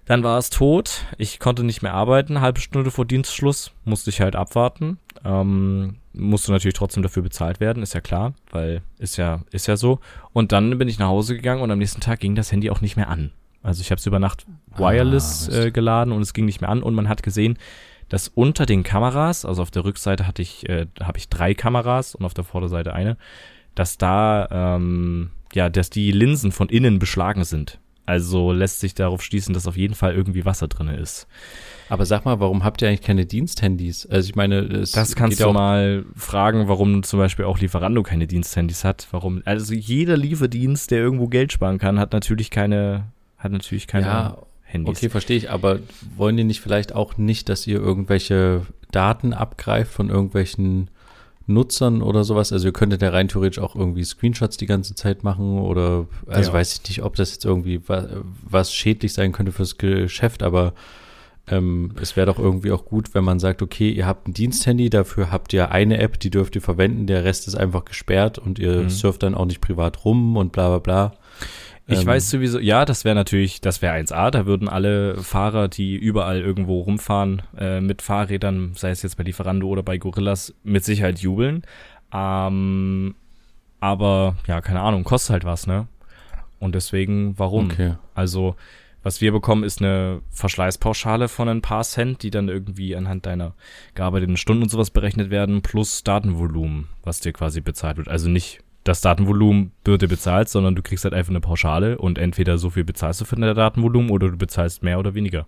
Dann war es tot. Ich konnte nicht mehr arbeiten. Halbe Stunde vor Dienstschluss musste ich halt abwarten. Ähm, musste natürlich trotzdem dafür bezahlt werden, ist ja klar, weil ist ja ist ja so. Und dann bin ich nach Hause gegangen und am nächsten Tag ging das Handy auch nicht mehr an. Also ich habe es über Nacht wireless ah, äh, geladen und es ging nicht mehr an und man hat gesehen, dass unter den Kameras, also auf der Rückseite hatte ich äh, habe ich drei Kameras und auf der Vorderseite eine, dass da ähm, ja, dass die Linsen von innen beschlagen sind. Also lässt sich darauf schließen, dass auf jeden Fall irgendwie Wasser drin ist. Aber sag mal, warum habt ihr eigentlich keine Diensthandys? Also ich meine, es das kannst du mal fragen, warum zum Beispiel auch Lieferando keine Diensthandys hat. Warum? Also jeder Lieferdienst, der irgendwo Geld sparen kann, hat natürlich keine, hat natürlich keine ja, Handys. Okay, verstehe ich. Aber wollen die nicht vielleicht auch nicht, dass ihr irgendwelche Daten abgreift von irgendwelchen Nutzern oder sowas. Also ihr könntet ja rein theoretisch auch irgendwie Screenshots die ganze Zeit machen oder also ja. weiß ich nicht, ob das jetzt irgendwie was, was schädlich sein könnte fürs Geschäft, aber ähm, es wäre doch irgendwie auch gut, wenn man sagt, okay, ihr habt ein Diensthandy, dafür habt ihr eine App, die dürft ihr verwenden, der Rest ist einfach gesperrt und ihr mhm. surft dann auch nicht privat rum und bla bla bla. Ich ähm, weiß sowieso, ja, das wäre natürlich, das wäre 1A, da würden alle Fahrer, die überall irgendwo rumfahren äh, mit Fahrrädern, sei es jetzt bei Lieferando oder bei Gorillas, mit Sicherheit jubeln. Ähm, aber ja, keine Ahnung, kostet halt was, ne? Und deswegen, warum? Okay. Also, was wir bekommen, ist eine Verschleißpauschale von ein paar Cent, die dann irgendwie anhand deiner gearbeiteten Stunden und sowas berechnet werden, plus Datenvolumen, was dir quasi bezahlt wird. Also nicht das Datenvolumen wird dir bezahlt, sondern du kriegst halt einfach eine Pauschale und entweder so viel bezahlst du für dein Datenvolumen oder du bezahlst mehr oder weniger.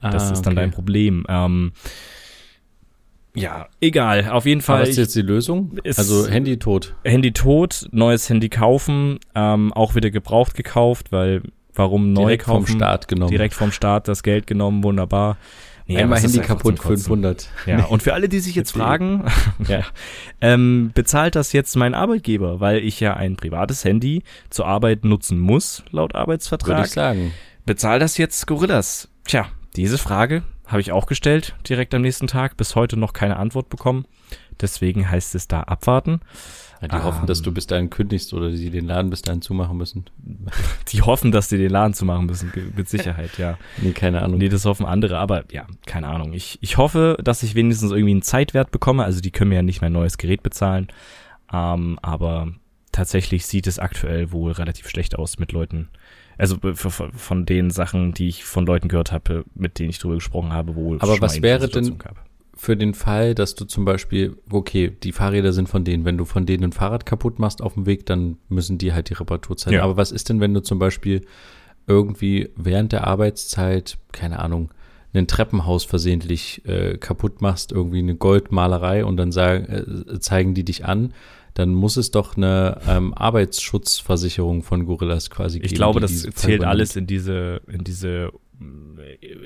Das ah, ist dann okay. dein Problem. Ähm, ja, egal. Auf jeden Fall. Was ist jetzt die Lösung? also Handy tot. Handy tot, neues Handy kaufen, ähm, auch wieder gebraucht gekauft, weil warum neu direkt kaufen? Direkt vom Start genommen. Direkt vom Start das Geld genommen, wunderbar. Ja, Einmal Handy kaputt, 500. Ja, und für alle, die sich jetzt fragen, ja, ähm, bezahlt das jetzt mein Arbeitgeber, weil ich ja ein privates Handy zur Arbeit nutzen muss, laut Arbeitsvertrag. Würde ich sagen. Bezahlt das jetzt Gorillas? Tja, diese Frage habe ich auch gestellt, direkt am nächsten Tag, bis heute noch keine Antwort bekommen. Deswegen heißt es da abwarten. Die um, hoffen, dass du ähm. bis dahin kündigst oder sie den Laden bis dahin zumachen müssen. Die hoffen, dass die den Laden zumachen müssen, mit Sicherheit, ja. nee, keine Ahnung. Nee, das hoffen andere, aber ja, keine Ahnung. Ich, ich hoffe, dass ich wenigstens irgendwie einen Zeitwert bekomme. Also die können mir ja nicht mehr ein neues Gerät bezahlen. Ähm, aber tatsächlich sieht es aktuell wohl relativ schlecht aus mit Leuten, Also von den Sachen, die ich von Leuten gehört habe, mit denen ich drüber gesprochen habe, wohl. Aber was wäre denn gab. Für den Fall, dass du zum Beispiel, okay, die Fahrräder sind von denen, wenn du von denen ein Fahrrad kaputt machst auf dem Weg, dann müssen die halt die Reparatur zahlen. Ja. Aber was ist denn, wenn du zum Beispiel irgendwie während der Arbeitszeit, keine Ahnung, ein Treppenhaus versehentlich äh, kaputt machst, irgendwie eine Goldmalerei und dann sagen, äh, zeigen die dich an, dann muss es doch eine ähm, Arbeitsschutzversicherung von Gorillas quasi geben. Ich glaube, das zählt alles in diese, in diese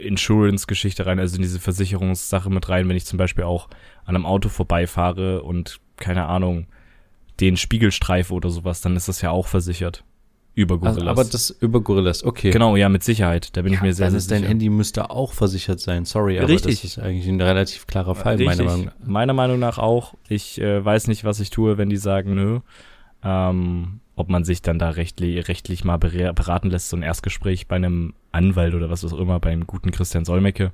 Insurance-Geschichte rein, also in diese Versicherungssache mit rein, wenn ich zum Beispiel auch an einem Auto vorbeifahre und keine Ahnung, den Spiegelstreife oder sowas, dann ist das ja auch versichert. Über Gorillas. Also, aber das über Gorillas, okay. Genau, ja, mit Sicherheit. Da bin ja, ich mir sehr, sehr sicher. Dein Handy müsste auch versichert sein, sorry, aber Richtig. das ist eigentlich ein relativ klarer Fall, Richtig. meiner Meinung nach. Meiner Meinung nach auch. Ich äh, weiß nicht, was ich tue, wenn die sagen, nö. Ähm, ob man sich dann da rechtlich, rechtlich mal beraten lässt, so ein Erstgespräch bei einem Anwalt oder was auch immer, beim guten Christian Solmecke.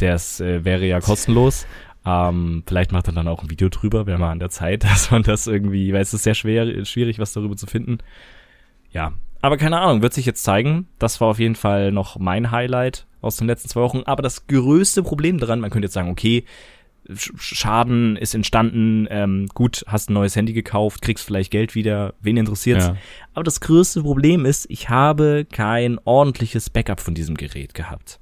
Der äh, wäre ja kostenlos. Ähm, vielleicht macht er dann auch ein Video drüber, wäre mal an der Zeit, dass man das irgendwie, weil es ist sehr schwer, schwierig, was darüber zu finden ja, aber keine Ahnung, wird sich jetzt zeigen. Das war auf jeden Fall noch mein Highlight aus den letzten zwei Wochen. Aber das größte Problem daran, man könnte jetzt sagen, okay, Schaden ist entstanden, ähm, gut, hast ein neues Handy gekauft, kriegst vielleicht Geld wieder, wen interessiert's? Ja. Aber das größte Problem ist, ich habe kein ordentliches Backup von diesem Gerät gehabt.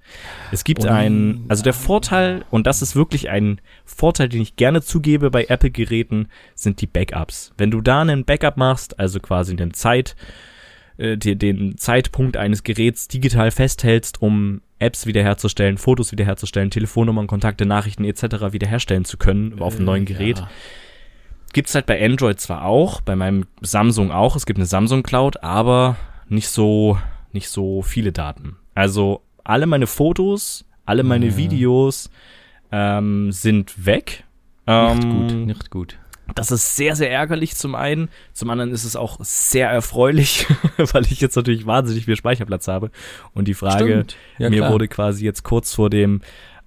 Es gibt oh. ein, also der Vorteil, und das ist wirklich ein Vorteil, den ich gerne zugebe bei Apple-Geräten, sind die Backups. Wenn du da einen Backup machst, also quasi eine Zeit, äh, den Zeitpunkt eines Geräts digital festhältst, um Apps wiederherzustellen, Fotos wiederherzustellen, Telefonnummern, Kontakte, Nachrichten etc. wiederherstellen zu können auf einem neuen äh, Gerät. Ja. Gibt's halt bei Android zwar auch, bei meinem Samsung auch. Es gibt eine Samsung Cloud, aber nicht so, nicht so viele Daten. Also alle meine Fotos, alle meine ja. Videos ähm, sind weg. Nicht ähm, gut, nicht gut. Das ist sehr, sehr ärgerlich zum einen. Zum anderen ist es auch sehr erfreulich, weil ich jetzt natürlich wahnsinnig viel Speicherplatz habe. Und die Frage, ja, mir wurde quasi jetzt kurz vor dem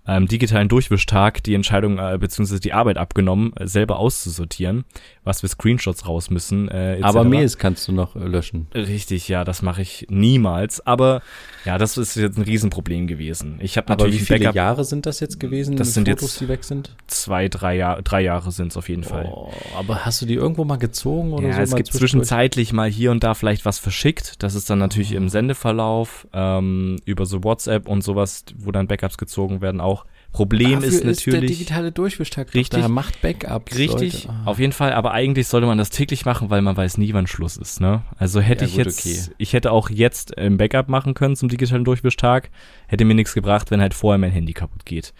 ähm, digitalen Durchwischtag die Entscheidung äh, bzw. die Arbeit abgenommen, äh, selber auszusortieren, was für Screenshots raus müssen. Äh, Aber Mails kannst du noch äh, löschen. Richtig, ja, das mache ich niemals. Aber ja, das ist jetzt ein Riesenproblem gewesen. Ich habe natürlich Aber wie viele Backup, Jahre sind das jetzt gewesen? Das sind Fotos, jetzt die weg sind. Zwei, drei Jahre, drei Jahre sind es auf jeden Fall. Oh, aber hast du die irgendwo mal gezogen oder ja, so? Es gibt zwischenzeitlich mal hier und da vielleicht was verschickt. Das ist dann natürlich oh. im Sendeverlauf ähm, über so WhatsApp und sowas, wo dann Backups gezogen werden auch. Problem Dafür ist natürlich. Ist der digitale Durchwischtag richtig. Da macht Backups. Richtig, ah. auf jeden Fall. Aber eigentlich sollte man das täglich machen, weil man weiß nie, wann Schluss ist. Ne? Also hätte ja, ich gut, jetzt, okay. ich hätte auch jetzt ein Backup machen können zum digitalen Durchwischtag. Hätte mir nichts gebracht, wenn halt vorher mein Handy kaputt geht.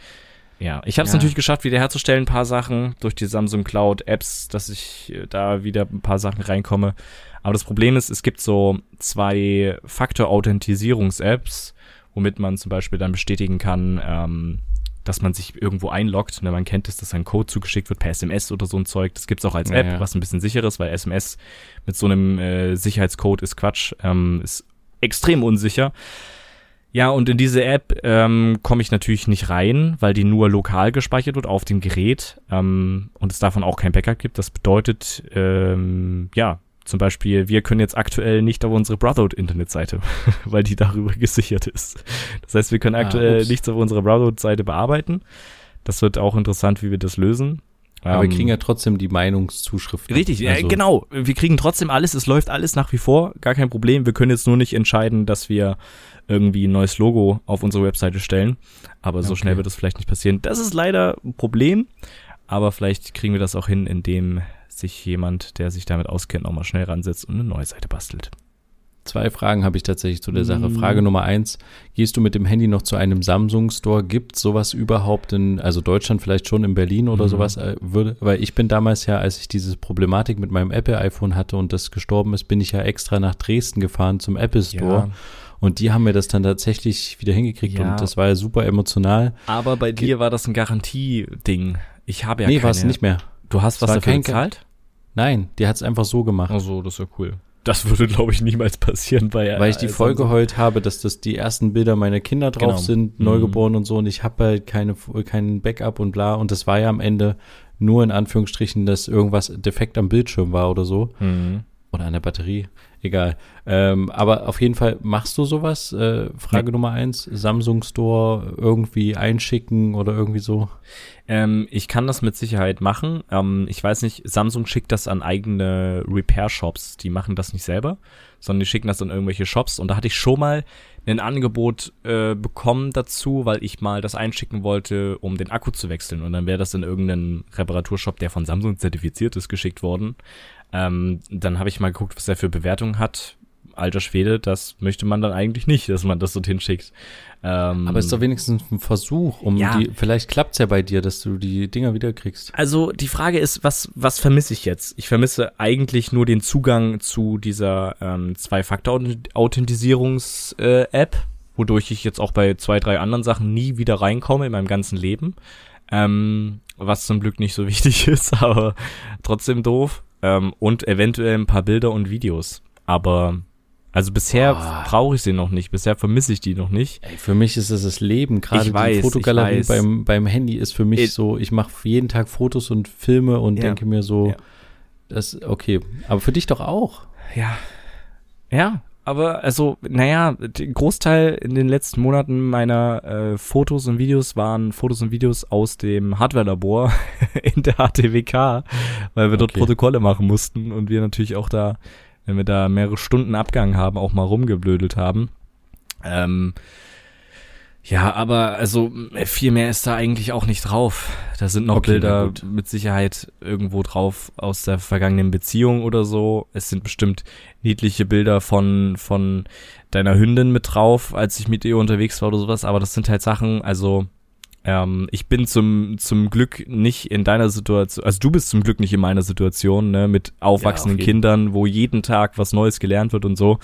Ja, ich habe es ja. natürlich geschafft, wiederherzustellen, ein paar Sachen durch die Samsung Cloud Apps, dass ich äh, da wieder ein paar Sachen reinkomme. Aber das Problem ist, es gibt so zwei Faktor-Authentisierungs-Apps, womit man zum Beispiel dann bestätigen kann, ähm, dass man sich irgendwo einloggt. Ne, man kennt es, dass ein Code zugeschickt wird per SMS oder so ein Zeug. Das gibt's auch als App, ja, ja. was ein bisschen sicher ist, weil SMS mit so einem äh, Sicherheitscode ist Quatsch, ähm, ist extrem unsicher. Ja, und in diese App ähm, komme ich natürlich nicht rein, weil die nur lokal gespeichert wird auf dem Gerät ähm, und es davon auch kein Backup gibt. Das bedeutet, ähm, ja, zum Beispiel, wir können jetzt aktuell nicht auf unsere Brotherhood-Internetseite, weil die darüber gesichert ist. Das heißt, wir können ah, aktuell ah, nichts auf unserer Brotherhood-Seite bearbeiten. Das wird auch interessant, wie wir das lösen. Aber ähm, wir kriegen ja trotzdem die Meinungszuschriften. Richtig, also. äh, genau. Wir kriegen trotzdem alles. Es läuft alles nach wie vor. Gar kein Problem. Wir können jetzt nur nicht entscheiden, dass wir irgendwie ein neues Logo auf unsere Webseite stellen. Aber so okay. schnell wird das vielleicht nicht passieren. Das ist leider ein Problem. Aber vielleicht kriegen wir das auch hin, indem sich jemand, der sich damit auskennt, nochmal schnell ransetzt und eine neue Seite bastelt. Zwei Fragen habe ich tatsächlich zu der Sache. Mhm. Frage Nummer eins, gehst du mit dem Handy noch zu einem Samsung-Store? Gibt sowas überhaupt in, also Deutschland vielleicht schon in Berlin oder mhm. sowas? Äh, würde, weil ich bin damals ja, als ich diese Problematik mit meinem Apple-iPhone hatte und das gestorben ist, bin ich ja extra nach Dresden gefahren zum Apple Store. Ja. Und die haben mir das dann tatsächlich wieder hingekriegt ja. und das war ja super emotional. Aber bei dir war das ein Garantie-Ding. Ich habe ja nee, keine. Nee, war es nicht mehr. Du hast was dafür gezahlt? Nein, die hat es einfach so gemacht. Also, das ist ja cool. Das würde, glaube ich, niemals passieren bei Weil ich die äh, voll geheult habe, dass das die ersten Bilder meiner Kinder drauf genau. sind, neugeboren mhm. und so, und ich habe halt keine, keinen Backup und bla. Und das war ja am Ende nur in Anführungsstrichen, dass irgendwas defekt am Bildschirm war oder so. Mhm. Oder an der Batterie, egal. Ähm, aber auf jeden Fall machst du sowas? Äh, Frage nee. Nummer eins, Samsung Store irgendwie einschicken oder irgendwie so? Ähm, ich kann das mit Sicherheit machen. Ähm, ich weiß nicht, Samsung schickt das an eigene Repair-Shops. Die machen das nicht selber, sondern die schicken das an irgendwelche Shops. Und da hatte ich schon mal ein Angebot äh, bekommen dazu, weil ich mal das einschicken wollte, um den Akku zu wechseln. Und dann wäre das in irgendeinen Reparaturshop, der von Samsung zertifiziert ist, geschickt worden. Ähm, dann habe ich mal geguckt, was er für Bewertungen hat. Alter Schwede, das möchte man dann eigentlich nicht, dass man das dorthin schickt. Ähm, Aber es ist doch wenigstens ein Versuch, um ja. die, vielleicht klappt es ja bei dir, dass du die Dinger wieder kriegst. Also die Frage ist, was, was vermisse ich jetzt? Ich vermisse eigentlich nur den Zugang zu dieser ähm, Zwei-Faktor-Authentisierungs-App, äh, wodurch ich jetzt auch bei zwei, drei anderen Sachen nie wieder reinkomme in meinem ganzen Leben. Ähm, was zum Glück nicht so wichtig ist, aber trotzdem doof ähm, und eventuell ein paar Bilder und Videos. Aber also bisher oh. brauche ich sie noch nicht, bisher vermisse ich die noch nicht. Ey, für mich ist es das Leben. Gerade die Fotogalerie beim, beim Handy ist für mich ich, so, ich mache jeden Tag Fotos und Filme und ja. denke mir so, ja. das okay. Aber für dich doch auch. Ja. Ja, aber also, naja, der Großteil in den letzten Monaten meiner äh, Fotos und Videos waren Fotos und Videos aus dem Hardware-Labor in der HTWK, weil wir dort okay. Protokolle machen mussten und wir natürlich auch da, wenn wir da mehrere Stunden Abgang haben, auch mal rumgeblödelt haben. Ähm, ja, aber also viel mehr ist da eigentlich auch nicht drauf. Da sind noch okay, Bilder mit Sicherheit irgendwo drauf aus der vergangenen Beziehung oder so. Es sind bestimmt niedliche Bilder von von deiner Hündin mit drauf, als ich mit ihr unterwegs war oder sowas. Aber das sind halt Sachen, also ähm, ich bin zum zum Glück nicht in deiner Situation, also du bist zum Glück nicht in meiner Situation, ne, mit aufwachsenden ja, Kindern, wo jeden Tag was Neues gelernt wird und so.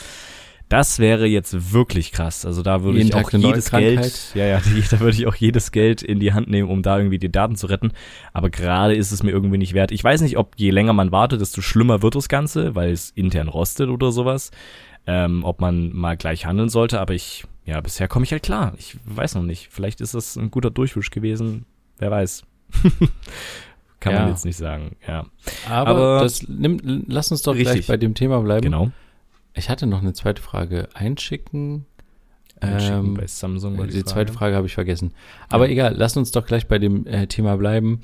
Das wäre jetzt wirklich krass. Also da würde Jeden ich auch jedes Geld, ja, ja, da würde ich auch jedes Geld in die Hand nehmen, um da irgendwie die Daten zu retten. Aber gerade ist es mir irgendwie nicht wert. Ich weiß nicht, ob je länger man wartet, desto schlimmer wird das Ganze, weil es intern rostet oder sowas. Ähm, ob man mal gleich handeln sollte, aber ich, ja, bisher komme ich halt klar. Ich weiß noch nicht. Vielleicht ist das ein guter Durchwisch gewesen. Wer weiß. Kann ja. man jetzt nicht sagen, ja. Aber, aber das nimm, lass uns doch richtig. gleich bei dem Thema bleiben. Genau. Ich hatte noch eine zweite Frage. Einschicken. Einschicken ähm, bei Samsung war die, die Frage. zweite Frage habe ich vergessen. Aber ja. egal, lass uns doch gleich bei dem äh, Thema bleiben.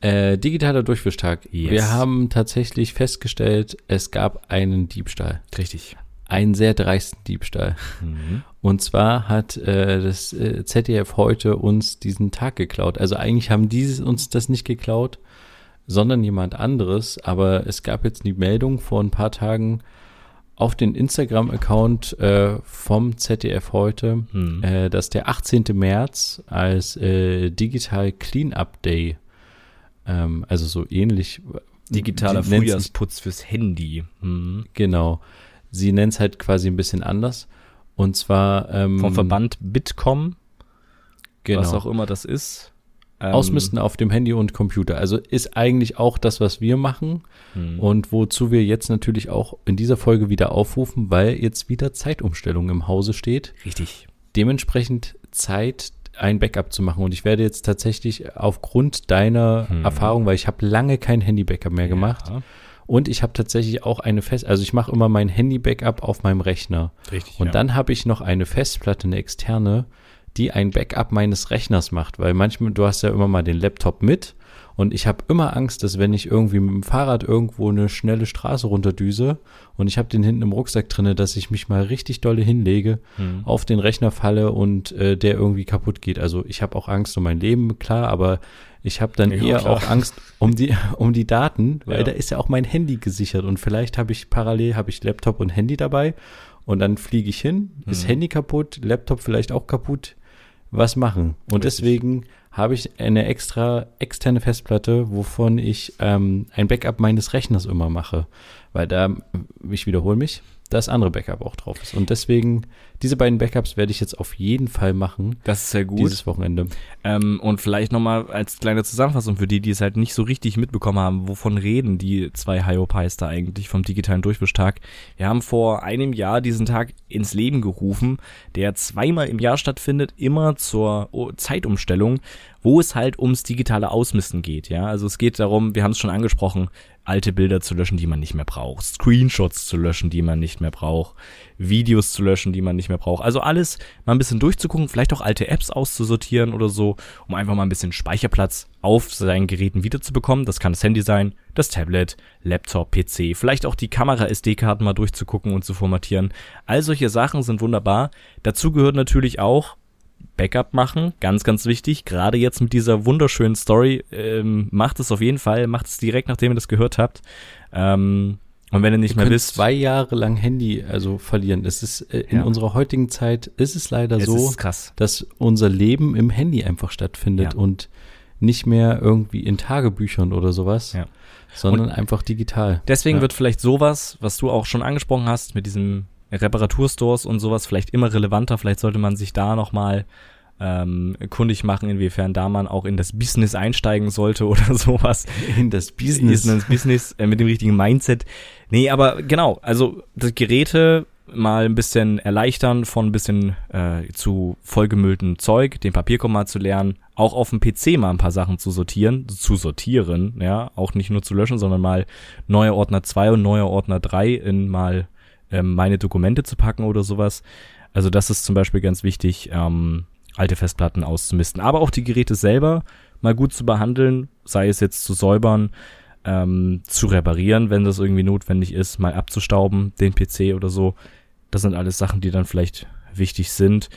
Äh, digitaler Durchwischtag. Yes. Wir haben tatsächlich festgestellt, es gab einen Diebstahl. Richtig. Einen sehr dreisten Diebstahl. Mhm. Und zwar hat äh, das äh, ZDF heute uns diesen Tag geklaut. Also eigentlich haben die uns das nicht geklaut, sondern jemand anderes. Aber es gab jetzt die Meldung vor ein paar Tagen, auf den Instagram-Account äh, vom ZDF heute, hm. äh, dass der 18. März als äh, Digital Cleanup Day, ähm, also so ähnlich. Digitaler Frühjahrsputz fürs Handy. Hm. Genau. Sie nennt es halt quasi ein bisschen anders. Und zwar ähm, vom Verband Bitkom, genau. was auch immer das ist. Ähm, Ausmisten auf dem Handy und Computer. Also ist eigentlich auch das, was wir machen hm. und wozu wir jetzt natürlich auch in dieser Folge wieder aufrufen, weil jetzt wieder Zeitumstellung im Hause steht. Richtig. Dementsprechend Zeit, ein Backup zu machen. Und ich werde jetzt tatsächlich aufgrund deiner hm. Erfahrung, weil ich habe lange kein Handy-Backup mehr gemacht. Ja. Und ich habe tatsächlich auch eine Fest, also ich mache immer mein Handy-Backup auf meinem Rechner. Richtig. Und ja. dann habe ich noch eine Festplatte, eine externe, die ein Backup meines Rechners macht, weil manchmal, du hast ja immer mal den Laptop mit und ich habe immer Angst, dass wenn ich irgendwie mit dem Fahrrad irgendwo eine schnelle Straße runterdüse und ich habe den hinten im Rucksack drinne, dass ich mich mal richtig dolle hinlege, mhm. auf den Rechner falle und äh, der irgendwie kaputt geht. Also ich habe auch Angst um mein Leben, klar, aber ich habe dann ja, eher klar. auch Angst um die um die Daten, weil ja. da ist ja auch mein Handy gesichert und vielleicht habe ich parallel habe ich Laptop und Handy dabei und dann fliege ich hin, mhm. ist Handy kaputt, Laptop vielleicht auch kaputt was machen. Und Richtig. deswegen habe ich eine extra externe Festplatte, wovon ich ähm, ein Backup meines Rechners immer mache. Weil da, ich wiederhole mich, das andere Backup auch drauf ist. Und deswegen diese beiden Backups werde ich jetzt auf jeden Fall machen. Das ist sehr gut. Dieses Wochenende. Ähm, und vielleicht nochmal als kleine Zusammenfassung für die, die es halt nicht so richtig mitbekommen haben, wovon reden die zwei Hyopies da eigentlich vom digitalen Durchwischtag. Wir haben vor einem Jahr diesen Tag ins Leben gerufen, der zweimal im Jahr stattfindet, immer zur Zeitumstellung, wo es halt ums digitale Ausmisten geht. Ja, also es geht darum, wir haben es schon angesprochen, alte Bilder zu löschen, die man nicht mehr braucht, Screenshots zu löschen, die man nicht mehr braucht, Videos zu löschen, die man nicht mehr braucht. Also alles mal ein bisschen durchzugucken, vielleicht auch alte Apps auszusortieren oder so, um einfach mal ein bisschen Speicherplatz auf seinen Geräten wiederzubekommen. Das kann das Handy sein, das Tablet, Laptop, PC, vielleicht auch die Kamera-SD-Karten mal durchzugucken und zu formatieren. All solche Sachen sind wunderbar. Dazu gehört natürlich auch Backup machen, ganz, ganz wichtig. Gerade jetzt mit dieser wunderschönen Story, ähm, macht es auf jeden Fall, macht es direkt, nachdem ihr das gehört habt. Ähm, und wenn ihr nicht ihr mehr wisst. zwei Jahre lang Handy also verlieren. Es ist äh, in ja. unserer heutigen Zeit ist es leider es so, dass unser Leben im Handy einfach stattfindet ja. und nicht mehr irgendwie in Tagebüchern oder sowas, ja. sondern und einfach digital. Deswegen wird vielleicht sowas, was du auch schon angesprochen hast, mit diesem Reparaturstores und sowas vielleicht immer relevanter. Vielleicht sollte man sich da nochmal ähm, kundig machen, inwiefern da man auch in das Business einsteigen sollte oder sowas. In das Business. In das Business äh, mit dem richtigen Mindset. Nee, aber genau, also das Geräte mal ein bisschen erleichtern von ein bisschen äh, zu vollgemülltem Zeug, den Papierkomma zu lernen, auch auf dem PC mal ein paar Sachen zu sortieren, zu sortieren, ja, auch nicht nur zu löschen, sondern mal neue Ordner 2 und neue Ordner 3 in mal ähm, meine Dokumente zu packen oder sowas. Also das ist zum Beispiel ganz wichtig, ähm, alte Festplatten auszumisten. Aber auch die Geräte selber mal gut zu behandeln, sei es jetzt zu säubern, ähm, zu reparieren, wenn das irgendwie notwendig ist, mal abzustauben, den PC oder so. Das sind alles Sachen, die dann vielleicht wichtig sind.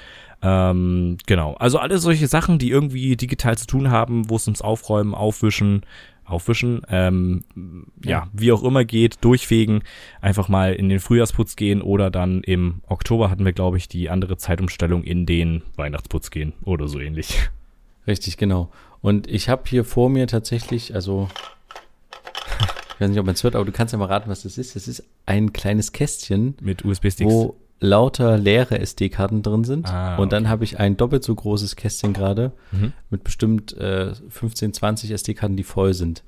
Ähm, genau. Also alle solche Sachen, die irgendwie digital zu tun haben, wo es ums Aufräumen, Aufwischen, aufwischen, ähm, ja. wie auch immer geht, durchfegen, einfach mal in den Frühjahrsputz gehen oder dann im Oktober hatten wir, glaube ich, die andere Zeitumstellung in den Weihnachtsputz gehen oder so ähnlich. Richtig, genau. Und ich habe hier vor mir tatsächlich, also ich weiß nicht, ob man es hört, aber du kannst ja mal raten, was das ist. Das ist ein kleines Kästchen mit USB-Sticks, wo lauter leere SD-Karten drin sind. Ah. Und dann habe ich ein doppelt so großes Kästchen gerade mhm. mit bestimmt äh, 15, 20 SD-Karten, die voll sind,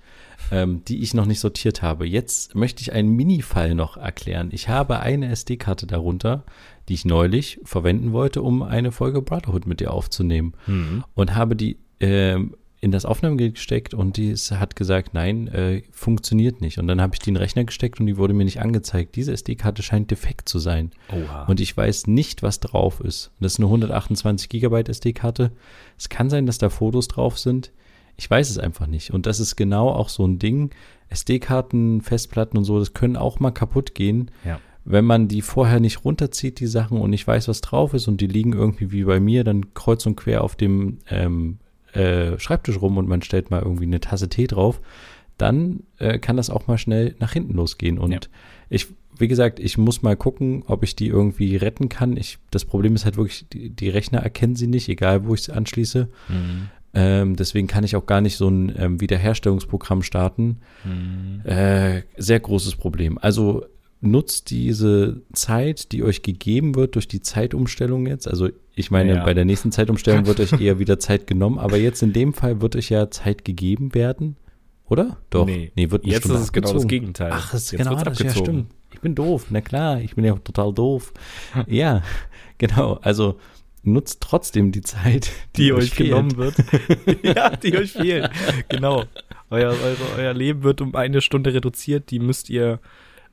ähm, die ich noch nicht sortiert habe. Jetzt möchte ich einen Mini-Fall noch erklären. Ich habe eine SD-Karte darunter, die ich neulich verwenden wollte, um eine Folge Brotherhood mit dir aufzunehmen. Mhm. Und habe die ähm, in das Aufnahmegerät gesteckt und die hat gesagt, nein, äh, funktioniert nicht. Und dann habe ich die in den Rechner gesteckt und die wurde mir nicht angezeigt. Diese SD-Karte scheint defekt zu sein. Oha. Und ich weiß nicht, was drauf ist. Das ist eine 128 Gigabyte SD-Karte. Es kann sein, dass da Fotos drauf sind. Ich weiß es einfach nicht. Und das ist genau auch so ein Ding. SD-Karten, Festplatten und so, das können auch mal kaputt gehen. Ja wenn man die vorher nicht runterzieht, die Sachen, und nicht weiß, was drauf ist, und die liegen irgendwie wie bei mir dann kreuz und quer auf dem ähm, äh, Schreibtisch rum und man stellt mal irgendwie eine Tasse Tee drauf, dann äh, kann das auch mal schnell nach hinten losgehen. Und ja. ich, wie gesagt, ich muss mal gucken, ob ich die irgendwie retten kann. Ich, das Problem ist halt wirklich, die, die Rechner erkennen sie nicht, egal wo ich sie anschließe. Mhm. Ähm, deswegen kann ich auch gar nicht so ein ähm, Wiederherstellungsprogramm starten. Mhm. Äh, sehr großes Problem. Also nutzt diese Zeit, die euch gegeben wird durch die Zeitumstellung jetzt. Also ich meine, ja. bei der nächsten Zeitumstellung wird euch eher wieder Zeit genommen, aber jetzt in dem Fall wird euch ja Zeit gegeben werden, oder? Doch. Nee, nee wird Jetzt ist es genau das Gegenteil. Ach, das ist jetzt genau das, abgezogen. ja stimmt. Ich bin doof, na klar, ich bin ja total doof. ja, genau, also nutzt trotzdem die Zeit, die, die euch genommen wird. ja, die euch fehlt. Genau. Euer, eure, euer Leben wird um eine Stunde reduziert, die müsst ihr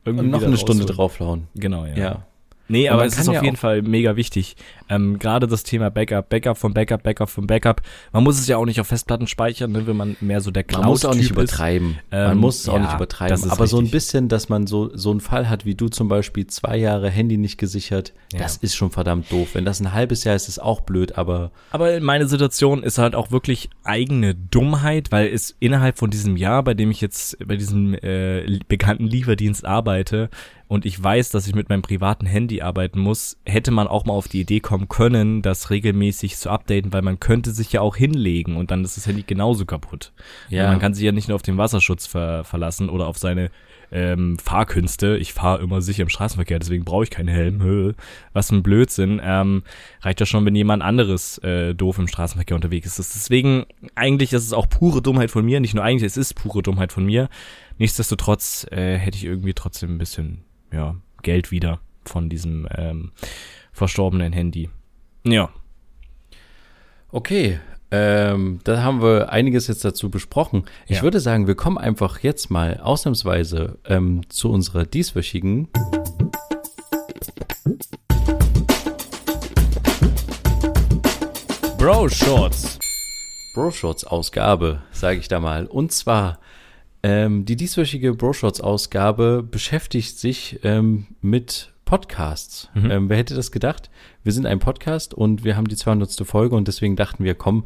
irgendwie Und noch eine Stunde drauflauen. Genau, ja. ja. Nee, aber es ist auf ja jeden Fall mega wichtig. Ähm, Gerade das Thema Backup, Backup von Backup, Backup von Backup. Man muss es ja auch nicht auf Festplatten speichern, ne, wenn man mehr so der cloud Man muss auch nicht übertreiben. Ähm, man muss es auch ja, nicht übertreiben. Aber richtig. so ein bisschen, dass man so, so einen Fall hat, wie du zum Beispiel, zwei Jahre Handy nicht gesichert, ja. das ist schon verdammt doof. Wenn das ein halbes Jahr ist, ist auch blöd, aber. Aber meine Situation ist halt auch wirklich eigene Dummheit, weil es innerhalb von diesem Jahr, bei dem ich jetzt bei diesem äh, bekannten Lieferdienst arbeite, und ich weiß, dass ich mit meinem privaten Handy arbeiten muss, hätte man auch mal auf die Idee kommen können, das regelmäßig zu updaten, weil man könnte sich ja auch hinlegen und dann ist das Handy genauso kaputt. Ja. man kann sich ja nicht nur auf den Wasserschutz ver verlassen oder auf seine ähm, Fahrkünste. Ich fahre immer sicher im Straßenverkehr, deswegen brauche ich keinen Helm. Was ein Blödsinn. Ähm, reicht ja schon, wenn jemand anderes äh, doof im Straßenverkehr unterwegs ist. Deswegen, eigentlich ist es auch pure Dummheit von mir. Nicht nur eigentlich, es ist pure Dummheit von mir. Nichtsdestotrotz äh, hätte ich irgendwie trotzdem ein bisschen ja, Geld wieder von diesem ähm, verstorbenen Handy. Ja. Okay, ähm, da haben wir einiges jetzt dazu besprochen. Ich ja. würde sagen, wir kommen einfach jetzt mal ausnahmsweise ähm, zu unserer dieswöchigen Bro Shorts. Bro Shorts Ausgabe, sage ich da mal. Und zwar ähm, die dieswöchige Bro Shorts Ausgabe beschäftigt sich ähm, mit Podcasts. Mhm. Ähm, wer hätte das gedacht? Wir sind ein Podcast und wir haben die 200. Folge und deswegen dachten wir, komm,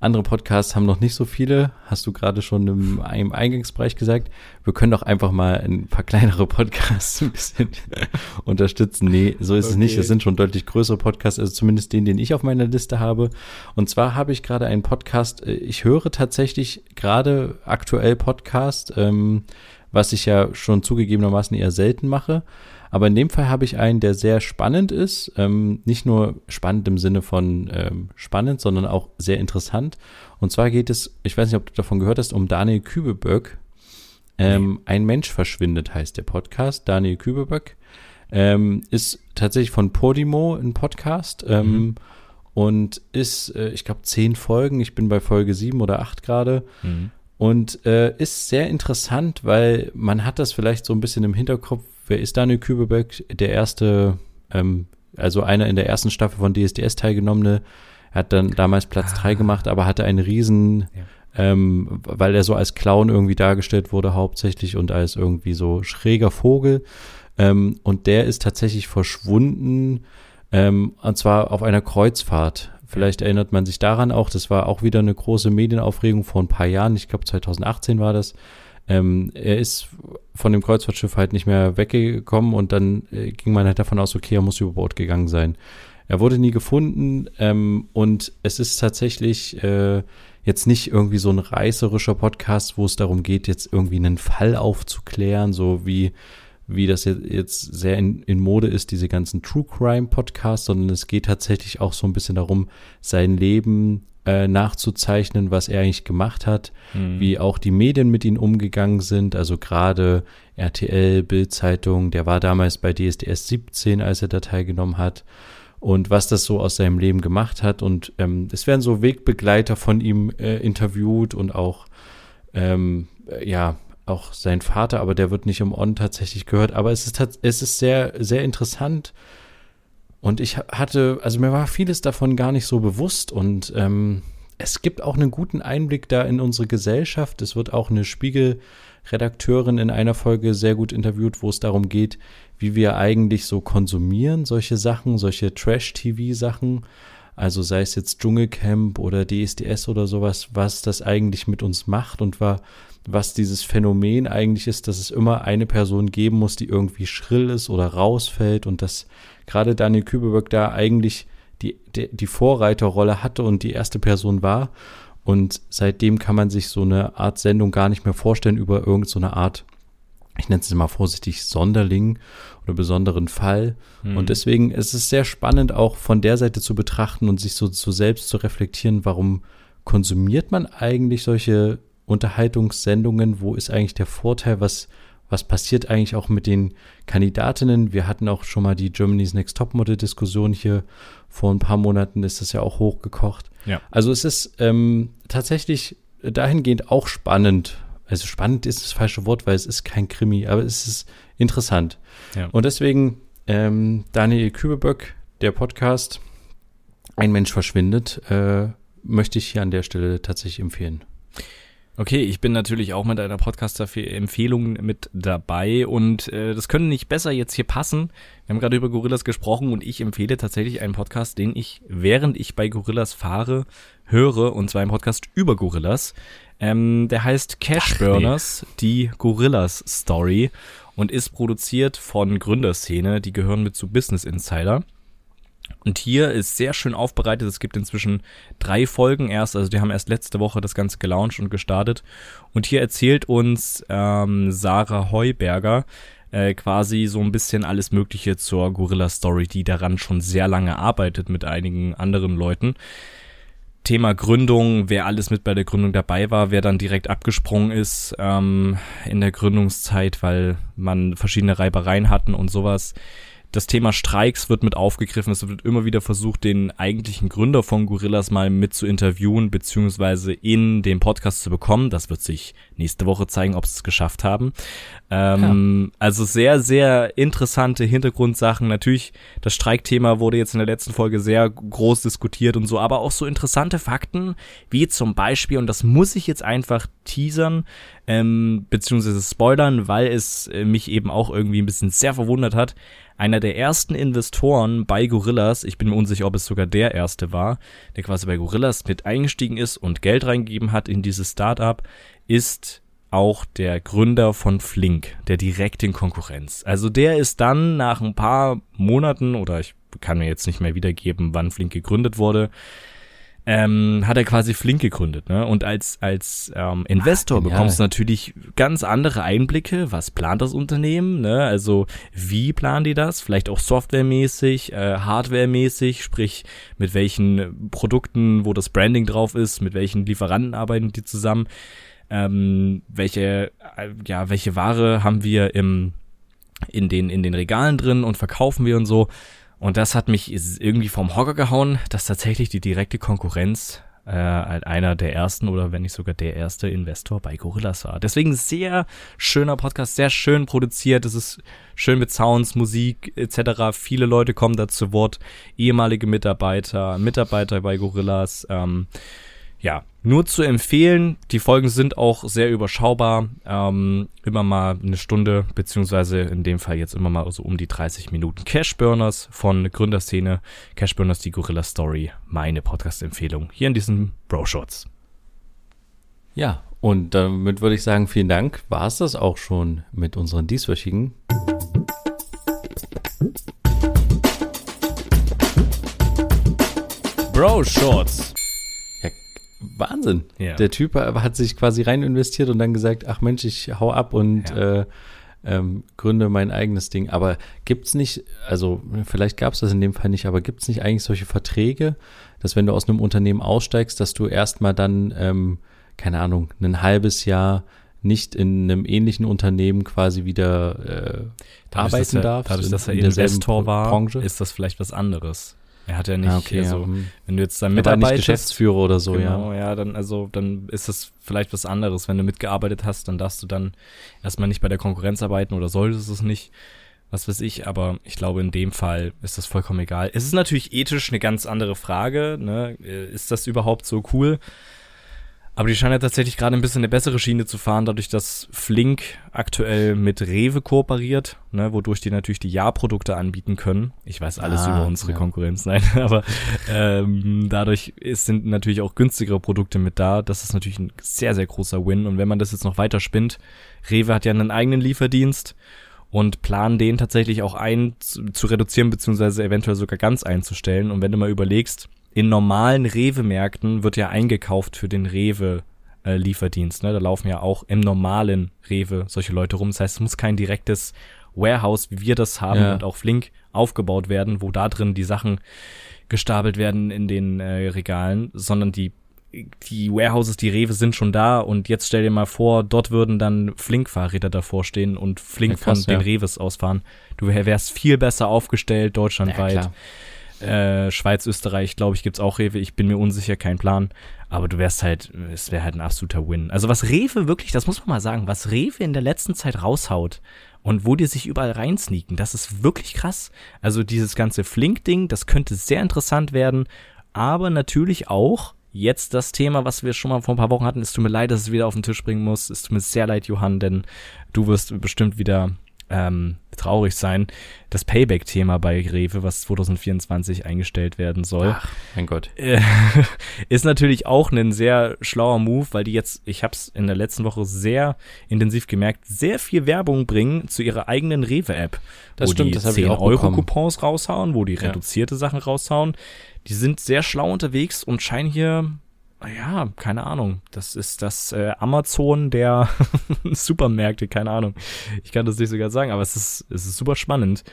andere Podcasts haben noch nicht so viele, hast du gerade schon im, im Eingangsbereich gesagt. Wir können doch einfach mal ein paar kleinere Podcasts ein bisschen unterstützen. Nee, so ist okay. es nicht. Es sind schon deutlich größere Podcasts, also zumindest den, den ich auf meiner Liste habe. Und zwar habe ich gerade einen Podcast, äh, ich höre tatsächlich gerade aktuell Podcast, ähm, was ich ja schon zugegebenermaßen eher selten mache. Aber in dem Fall habe ich einen, der sehr spannend ist. Ähm, nicht nur spannend im Sinne von ähm, spannend, sondern auch sehr interessant. Und zwar geht es, ich weiß nicht, ob du davon gehört hast, um Daniel Kübelböck. Ähm, nee. Ein Mensch verschwindet heißt der Podcast. Daniel Kübelböck ähm, ist tatsächlich von Podimo ein Podcast. Ähm, mhm. Und ist, äh, ich glaube, zehn Folgen. Ich bin bei Folge sieben oder acht gerade. Mhm. Und äh, ist sehr interessant, weil man hat das vielleicht so ein bisschen im Hinterkopf, wer ist Daniel Kübelbeck? Der erste, ähm, also einer in der ersten Staffel von DSDS teilgenommene. Er hat dann damals Platz ah. drei gemacht, aber hatte einen riesen, ja. ähm, weil er so als Clown irgendwie dargestellt wurde hauptsächlich und als irgendwie so schräger Vogel. Ähm, und der ist tatsächlich verschwunden, ähm, und zwar auf einer Kreuzfahrt. Vielleicht erinnert man sich daran auch, das war auch wieder eine große Medienaufregung vor ein paar Jahren, ich glaube 2018 war das. Ähm, er ist von dem Kreuzfahrtschiff halt nicht mehr weggekommen und dann äh, ging man halt davon aus, okay, er muss über Bord gegangen sein. Er wurde nie gefunden ähm, und es ist tatsächlich äh, jetzt nicht irgendwie so ein reißerischer Podcast, wo es darum geht, jetzt irgendwie einen Fall aufzuklären, so wie wie das jetzt sehr in, in Mode ist, diese ganzen True Crime Podcasts, sondern es geht tatsächlich auch so ein bisschen darum, sein Leben äh, nachzuzeichnen, was er eigentlich gemacht hat, mhm. wie auch die Medien mit ihm umgegangen sind, also gerade RTL, Bildzeitung, der war damals bei DSDS 17, als er da teilgenommen hat und was das so aus seinem Leben gemacht hat und ähm, es werden so Wegbegleiter von ihm äh, interviewt und auch ähm, ja auch sein Vater, aber der wird nicht im On tatsächlich gehört. Aber es ist, es ist sehr, sehr interessant. Und ich hatte, also mir war vieles davon gar nicht so bewusst und ähm, es gibt auch einen guten Einblick da in unsere Gesellschaft. Es wird auch eine Spiegelredakteurin in einer Folge sehr gut interviewt, wo es darum geht, wie wir eigentlich so konsumieren, solche Sachen, solche Trash-TV-Sachen. Also sei es jetzt Dschungelcamp oder DSDS oder sowas, was das eigentlich mit uns macht und war, was dieses Phänomen eigentlich ist, dass es immer eine Person geben muss, die irgendwie schrill ist oder rausfällt und dass gerade Daniel Kübelberg da eigentlich die, die, Vorreiterrolle hatte und die erste Person war. Und seitdem kann man sich so eine Art Sendung gar nicht mehr vorstellen über irgendeine so Art, ich nenne es mal vorsichtig, Sonderling oder besonderen Fall. Mhm. Und deswegen ist es sehr spannend, auch von der Seite zu betrachten und sich so, so selbst zu reflektieren, warum konsumiert man eigentlich solche Unterhaltungssendungen? Wo ist eigentlich der Vorteil? Was, was passiert eigentlich auch mit den Kandidatinnen? Wir hatten auch schon mal die Germany's Next Topmodel-Diskussion hier. Vor ein paar Monaten ist das ja auch hochgekocht. Ja. Also es ist ähm, tatsächlich dahingehend auch spannend. Also spannend ist das falsche Wort, weil es ist kein Krimi, aber es ist interessant. Ja. Und deswegen ähm, Daniel Kübelböck, der Podcast Ein Mensch verschwindet, äh, möchte ich hier an der Stelle tatsächlich empfehlen. Okay, ich bin natürlich auch mit einer Podcaster-Empfehlung mit dabei und äh, das könnte nicht besser jetzt hier passen. Wir haben gerade über Gorillas gesprochen und ich empfehle tatsächlich einen Podcast, den ich, während ich bei Gorillas fahre, höre und zwar einen Podcast über Gorillas. Ähm, der heißt Cash Burners, nee. die Gorillas Story und ist produziert von Gründerszene. Die gehören mit zu Business Insider. Und hier ist sehr schön aufbereitet. Es gibt inzwischen drei Folgen erst. Also die haben erst letzte Woche das Ganze gelauncht und gestartet. Und hier erzählt uns ähm, Sarah Heuberger äh, quasi so ein bisschen alles Mögliche zur Gorilla Story, die daran schon sehr lange arbeitet mit einigen anderen Leuten. Thema Gründung, wer alles mit bei der Gründung dabei war, wer dann direkt abgesprungen ist ähm, in der Gründungszeit, weil man verschiedene Reibereien hatten und sowas das Thema Streiks wird mit aufgegriffen. Es wird immer wieder versucht, den eigentlichen Gründer von Gorillas mal mit zu interviewen, beziehungsweise in den Podcast zu bekommen. Das wird sich nächste Woche zeigen, ob sie es geschafft haben. Ähm, ja. Also sehr, sehr interessante Hintergrundsachen. Natürlich, das Streikthema wurde jetzt in der letzten Folge sehr groß diskutiert und so, aber auch so interessante Fakten, wie zum Beispiel, und das muss ich jetzt einfach teasern, ähm, beziehungsweise spoilern, weil es äh, mich eben auch irgendwie ein bisschen sehr verwundert hat einer der ersten Investoren bei Gorillas, ich bin mir unsicher, ob es sogar der erste war, der quasi bei Gorillas mit eingestiegen ist und Geld reingegeben hat in dieses Startup, ist auch der Gründer von Flink, der direkten Konkurrenz. Also der ist dann nach ein paar Monaten oder ich kann mir jetzt nicht mehr wiedergeben, wann Flink gegründet wurde, ähm, hat er quasi Flink gegründet. Ne? Und als, als ähm, Investor Ach, bekommst du natürlich ganz andere Einblicke. Was plant das Unternehmen? Ne? Also wie planen die das? Vielleicht auch softwaremäßig, äh, hardwaremäßig, sprich mit welchen Produkten, wo das Branding drauf ist, mit welchen Lieferanten arbeiten die zusammen. Ähm, welche, äh, ja, welche Ware haben wir im, in, den, in den Regalen drin und verkaufen wir und so. Und das hat mich irgendwie vom Hocker gehauen, dass tatsächlich die direkte Konkurrenz äh, einer der ersten oder wenn nicht sogar der erste Investor bei Gorillas war. Deswegen sehr schöner Podcast, sehr schön produziert. Es ist schön mit Sounds, Musik etc. Viele Leute kommen da zu Wort, ehemalige Mitarbeiter, Mitarbeiter bei Gorillas. Ähm, ja, nur zu empfehlen. Die Folgen sind auch sehr überschaubar. Ähm, immer mal eine Stunde, beziehungsweise in dem Fall jetzt immer mal so um die 30 Minuten. Cashburners von Gründerszene. Cashburners, die Gorilla Story. Meine Podcast-Empfehlung hier in diesen Bro-Shorts. Ja, und damit würde ich sagen, vielen Dank. War es das auch schon mit unseren dieswöchigen Bro-Shorts. Wahnsinn. Ja. Der Typ hat sich quasi rein investiert und dann gesagt, ach Mensch, ich hau ab und ja. äh, ähm, gründe mein eigenes Ding. Aber gibt's nicht, also vielleicht gab es das in dem Fall nicht, aber gibt's nicht eigentlich solche Verträge, dass wenn du aus einem Unternehmen aussteigst, dass du erstmal dann, ähm, keine Ahnung, ein halbes Jahr nicht in einem ähnlichen Unternehmen quasi wieder äh, dadurch, arbeiten darfst. Dadurch, dass er Investor war, Branche. ist das vielleicht was anderes. Er hat ja nicht, ah, okay, also, ja. wenn du jetzt da mitarbeitest. Nicht Geschäftsführer oder so, genau, ja. ja, dann, also, dann ist das vielleicht was anderes. Wenn du mitgearbeitet hast, dann darfst du dann erstmal nicht bei der Konkurrenz arbeiten oder solltest es nicht. Was weiß ich, aber ich glaube, in dem Fall ist das vollkommen egal. Es ist natürlich ethisch eine ganz andere Frage, ne? Ist das überhaupt so cool? Aber die scheinen ja tatsächlich gerade ein bisschen eine bessere Schiene zu fahren, dadurch, dass Flink aktuell mit Rewe kooperiert, ne, wodurch die natürlich die Ja-Produkte anbieten können. Ich weiß alles ah, über unsere ja. Konkurrenz, nein, aber ähm, dadurch ist, sind natürlich auch günstigere Produkte mit da. Das ist natürlich ein sehr, sehr großer Win. Und wenn man das jetzt noch weiter spinnt, Rewe hat ja einen eigenen Lieferdienst und planen den tatsächlich auch ein zu, zu reduzieren, beziehungsweise eventuell sogar ganz einzustellen. Und wenn du mal überlegst, in normalen Rewe-Märkten wird ja eingekauft für den Rewe-Lieferdienst. Ne? Da laufen ja auch im normalen Rewe solche Leute rum. Das heißt, es muss kein direktes Warehouse, wie wir das haben ja. und auch Flink aufgebaut werden, wo da drin die Sachen gestapelt werden in den äh, Regalen, sondern die die Warehouses, die Rewe sind schon da und jetzt stell dir mal vor, dort würden dann Flink-Fahrräder davor stehen und Flink ja, krass, von ja. den Reves ausfahren. Du wärst viel besser aufgestellt deutschlandweit. Ja, äh, Schweiz, Österreich, glaube ich, gibt's auch Rewe. Ich bin mir unsicher, kein Plan. Aber du wärst halt, es wäre halt ein absoluter Win. Also was Rewe wirklich, das muss man mal sagen, was Rewe in der letzten Zeit raushaut und wo die sich überall reinsneaken, das ist wirklich krass. Also dieses ganze Flink-Ding, das könnte sehr interessant werden. Aber natürlich auch jetzt das Thema, was wir schon mal vor ein paar Wochen hatten. Es tut mir leid, dass es wieder auf den Tisch bringen muss. Es tut mir sehr leid, Johann, denn du wirst bestimmt wieder ähm, traurig sein. Das Payback-Thema bei Rewe, was 2024 eingestellt werden soll. Ach, mein Gott. Äh, ist natürlich auch ein sehr schlauer Move, weil die jetzt, ich habe es in der letzten Woche sehr intensiv gemerkt, sehr viel Werbung bringen zu ihrer eigenen Rewe-App. Das wo stimmt, die das habe ich auch 10-Euro-Coupons raushauen, wo die Ja. reduzierte Sachen raushauen. Die sind sehr schlau unterwegs und scheinen hier, ja, keine Ahnung, das ist das äh, Amazon der Supermärkte, keine Ahnung. Ich kann das nicht sogar sagen, aber es ist, es ist super spannend,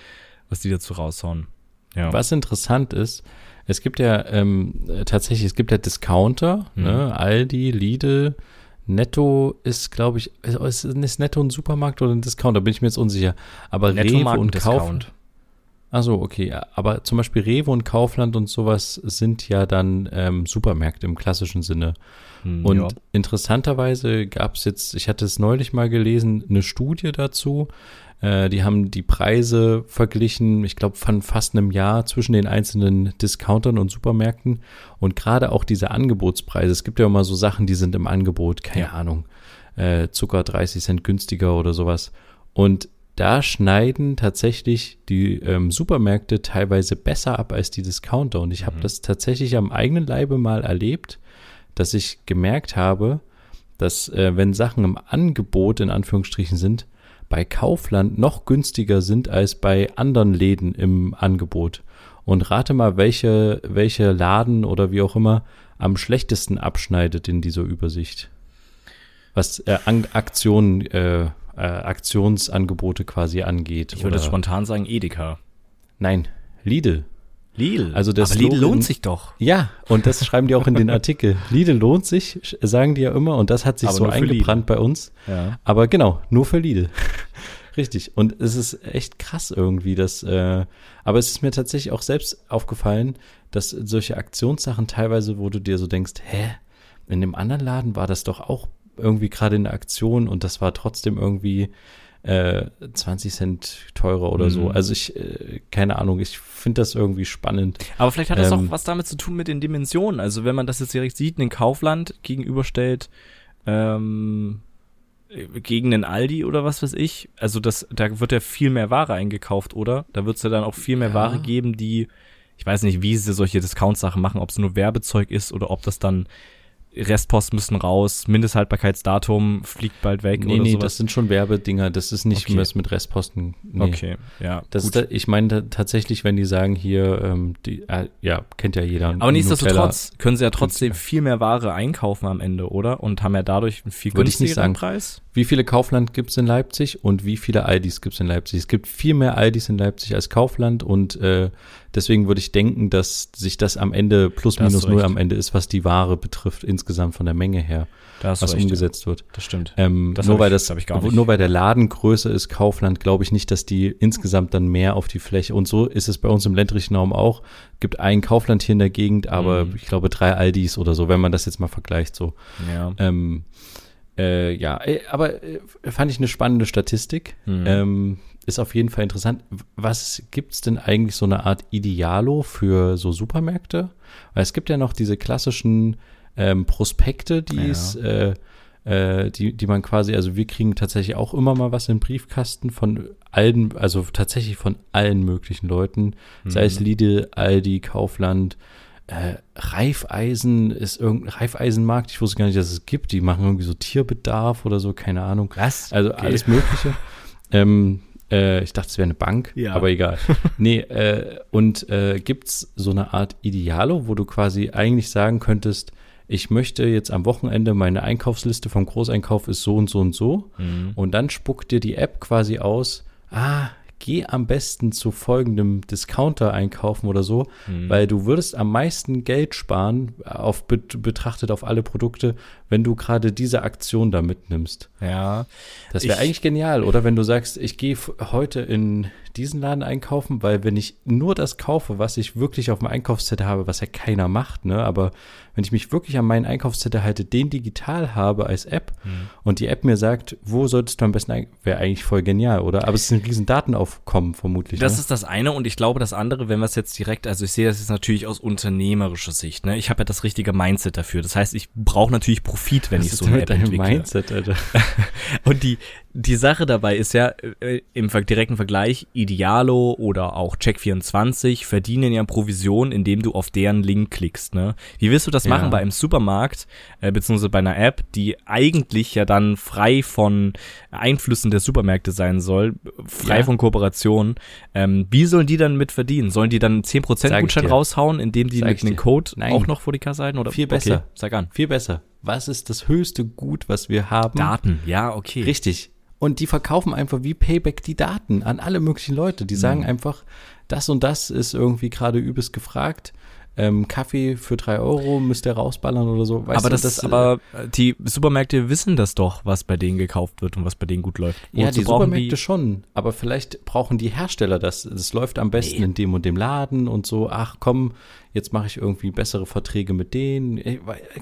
was die dazu raushauen. Ja. Was interessant ist, es gibt ja ähm, äh, tatsächlich, es gibt ja Discounter, Mhm. ne? Aldi, Lidl, Netto ist, glaube ich, ist, ist Netto ein Supermarkt oder ein Discounter? Bin ich mir jetzt unsicher. Aber Rewe und Netto-Marken-Discount. Achso, okay. Aber zum Beispiel Rewe und Kaufland und sowas sind ja dann ähm, Supermärkte im klassischen Sinne. Hm, Und ja. interessanterweise gab es jetzt, ich hatte es neulich mal gelesen, eine Studie dazu. Äh, die haben die Preise verglichen, ich glaube, von fast einem Jahr zwischen den einzelnen Discountern und Supermärkten. Und gerade auch diese Angebotspreise. Es gibt ja immer so Sachen, die sind im Angebot, keine Ja. Ahnung, äh, Zucker 30 Cent günstiger oder sowas. Und da schneiden tatsächlich die ähm, Supermärkte teilweise besser ab als die Discounter. Und ich habe Mhm. das tatsächlich am eigenen Leibe mal erlebt, dass ich gemerkt habe, dass äh, wenn Sachen im Angebot in Anführungsstrichen sind, bei Kaufland noch günstiger sind als bei anderen Läden im Angebot. Und rate mal, welche, welche Laden oder wie auch immer am schlechtesten abschneidet in dieser Übersicht. Was äh, An Aktionen, äh, äh, Aktionsangebote quasi angeht. Ich würde oder- spontan sagen Edeka. Nein, Lidl. Lidl. Also der Aber Lidl Slogan- lohnt sich doch. Ja, und das schreiben die auch in den Artikel. Lidl lohnt sich, sagen die ja immer, und das hat sich Aber so eingebrannt bei uns. Ja. Aber genau, nur für Lidl. Richtig. Und es ist echt krass irgendwie, dass, äh, aber es ist mir tatsächlich auch selbst aufgefallen, dass solche Aktionssachen teilweise, wo du dir so denkst, hä, in dem anderen Laden war das doch auch irgendwie gerade in der Aktion und das war trotzdem irgendwie äh, 20 Cent teurer oder so. Mhm. Also ich, äh, keine Ahnung, ich finde das irgendwie spannend. Aber vielleicht hat das Ähm, auch was damit zu tun mit den Dimensionen. Also wenn man das jetzt direkt sieht, einen Kaufland gegenüberstellt, ähm, gegen den Aldi oder was weiß ich. Also das, da wird ja viel mehr Ware eingekauft, oder? Da wird es ja dann auch viel mehr Ja. Ware geben, die, ich weiß nicht, wie sie solche Discount-Sachen machen, ob es nur Werbezeug ist oder ob das dann Restpost müssen raus, Mindesthaltbarkeitsdatum fliegt bald weg Nee, oder nee, sowas. das sind schon Werbedinger, das ist nicht Okay. mit Restposten. Nee. Okay, ja. Das gut. ist, ich meine tatsächlich, wenn die sagen hier, ähm, die, äh, ja, kennt ja jeder. Aber nichtsdestotrotz können sie ja trotzdem viel mehr Ware einkaufen am Ende, oder? Und haben ja dadurch einen viel Würde ich nicht günstigeren sagen. Preis. Wie viele Kaufland gibt es in Leipzig und wie viele Aldis gibt es in Leipzig? Es gibt viel mehr Aldis in Leipzig als Kaufland und äh, deswegen würde ich denken, dass sich das am Ende plus minus null am Ende ist, was die Ware betrifft, insgesamt von der Menge her, was recht, umgesetzt wird. Ja. Das stimmt. Ähm, Das nur weil ich- das, das ich gar nicht. nur weil der Laden größer ist, Kaufland, glaube ich nicht, dass die insgesamt dann mehr auf die Fläche und so ist es bei uns im ländlichen Raum auch. Gibt ein Kaufland hier in der Gegend, aber Mhm. ich glaube drei Aldis oder so, wenn man das jetzt mal vergleicht so. Ja. Ähm, äh, ja, äh, aber äh, fand ich eine spannende Statistik. Mhm. Ähm, ist auf jeden Fall interessant. Was gibt's denn eigentlich so eine Art Idealo für so Supermärkte? Weil es gibt ja noch diese klassischen ähm, Prospekte, die es, äh, äh, die, die man quasi, also wir kriegen tatsächlich auch immer mal was im Briefkasten von allen, also tatsächlich von allen möglichen Leuten, sei es Mhm. Lidl, Aldi, Kaufland, äh, Reifeisen ist irgendein Reifeisenmarkt, ich wusste gar nicht, dass es gibt, die machen irgendwie so Tierbedarf oder so, keine Ahnung. Was? Also Okay. alles Mögliche. ähm, äh, ich dachte, es wäre eine Bank, Ja. aber egal. nee, äh, und äh, gibt's so eine Art Idealo, wo du quasi eigentlich sagen könntest, ich möchte jetzt am Wochenende meine Einkaufsliste vom Großeinkauf ist so und so und so. Mhm. Und dann spuckt dir die App quasi aus, ah, geh am besten zu folgendem Discounter einkaufen oder so, Mhm. weil du würdest am meisten Geld sparen, auf, bet- betrachtet auf alle Produkte, wenn du gerade diese Aktion da mitnimmst. Ja. Das wäre Ich- eigentlich genial, oder? Wenn du sagst, ich gehe heute in diesen Laden einkaufen, weil wenn ich nur das kaufe, was ich wirklich auf dem Einkaufszettel habe, was ja keiner macht, ne? Aber wenn ich mich wirklich an meinen Einkaufszettel halte, den digital habe als App Mhm. und die App mir sagt, wo solltest du am besten wäre eigentlich voll genial, oder? Aber es ist ein riesen Datenaufkommen vermutlich. Das ne? ist das eine und ich glaube das andere, wenn wir es jetzt direkt, also ich sehe das jetzt natürlich aus unternehmerischer Sicht, ne? Ich habe ja das richtige Mindset dafür. Das heißt, ich brauche natürlich Profit, wenn Was ich so eine App entwickle. Mindset, Alter? Und die, die Sache dabei ist ja, äh, im direkten Vergleich, Idealo oder auch Check24 verdienen ja Provision, indem du auf deren Link klickst. Ne? Wie willst du das ja. machen bei einem Supermarkt, äh, beziehungsweise bei einer App, die eigentlich ja dann frei von Einflüssen der Supermärkte sein soll, frei ja. von Kooperationen? Ähm, wie sollen die dann mit verdienen? Sollen die dann 10% Gutschein raushauen, indem die mit einem Code Nein. auch noch vor die Kasse halten? Oder? Viel besser. Okay, sag an. Viel besser. Was ist das höchste Gut, was wir haben? Daten, ja, okay. Richtig. Und die verkaufen einfach wie Payback die Daten an alle möglichen Leute. Die sagen mhm. einfach, das und das ist irgendwie gerade übelst gefragt ähm, Kaffee für drei Euro müsst ihr rausballern oder so. Weißt aber das, das, aber äh, die Supermärkte wissen das doch, was bei denen gekauft wird und was bei denen gut läuft. ja, die Supermärkte die schon, aber vielleicht brauchen die Hersteller das. Das läuft am besten nee. in dem und dem Laden und so. Ach komm, jetzt mache ich irgendwie bessere Verträge mit denen.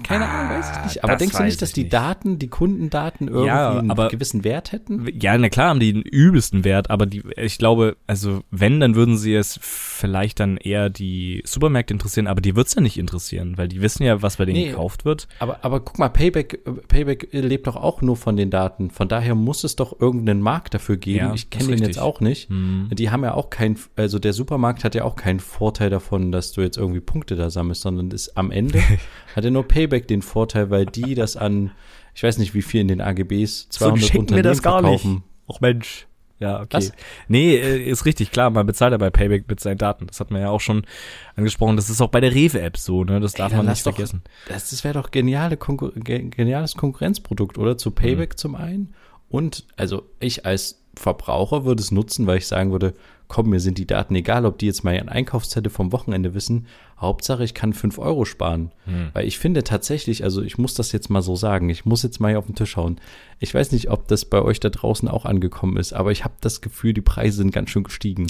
Keine ah, Ahnung, weiß ich nicht. Aber denkst du nicht, dass die nicht. Daten, die Kundendaten irgendwie ja, einen aber, gewissen Wert hätten? Ja, na klar haben die einen übelsten Wert, aber die, ich glaube, also wenn, dann würden sie es vielleicht dann eher die Supermärkte interessieren, aber die wird's ja nicht interessieren, weil die wissen ja, was bei denen nee, gekauft wird. Aber, aber guck mal, Payback, Payback lebt doch auch nur von den Daten. Von daher muss es doch irgendeinen Markt dafür geben. Ja, ich kenne den jetzt auch nicht. Hm. Die haben ja auch keinen, also der Supermarkt hat ja auch keinen Vorteil davon, dass du jetzt irgendwie Punkte da sammelst, sondern ist am Ende hat er nur Payback den Vorteil, weil die das an, ich weiß nicht wie viel in den AGBs, 200 so Unternehmen mir das gar verkaufen. Nicht. Och Mensch. Ja, okay. Was? Nee, äh, ist richtig, klar, man bezahlt ja bei Payback mit seinen Daten. Das hat man ja auch schon angesprochen. Das ist auch bei der Rewe-App so, ne? Das darf Ey, man nicht doch, vergessen. Das, das wäre doch geniale Konkur geniales Konkurrenzprodukt, oder? Zu Payback mhm. zum einen. Und, also ich als Verbraucher würde es nutzen, weil ich sagen würde, komm, mir sind die Daten egal, ob die jetzt mal ihren Einkaufszettel vom Wochenende wissen. Hauptsache, ich kann fünf Euro sparen. Hm. Weil ich finde tatsächlich, also ich muss das jetzt mal so sagen, ich muss jetzt mal hier auf den Tisch hauen. Ich weiß nicht, ob das bei euch da draußen auch angekommen ist, aber ich habe das Gefühl, die Preise sind ganz schön gestiegen.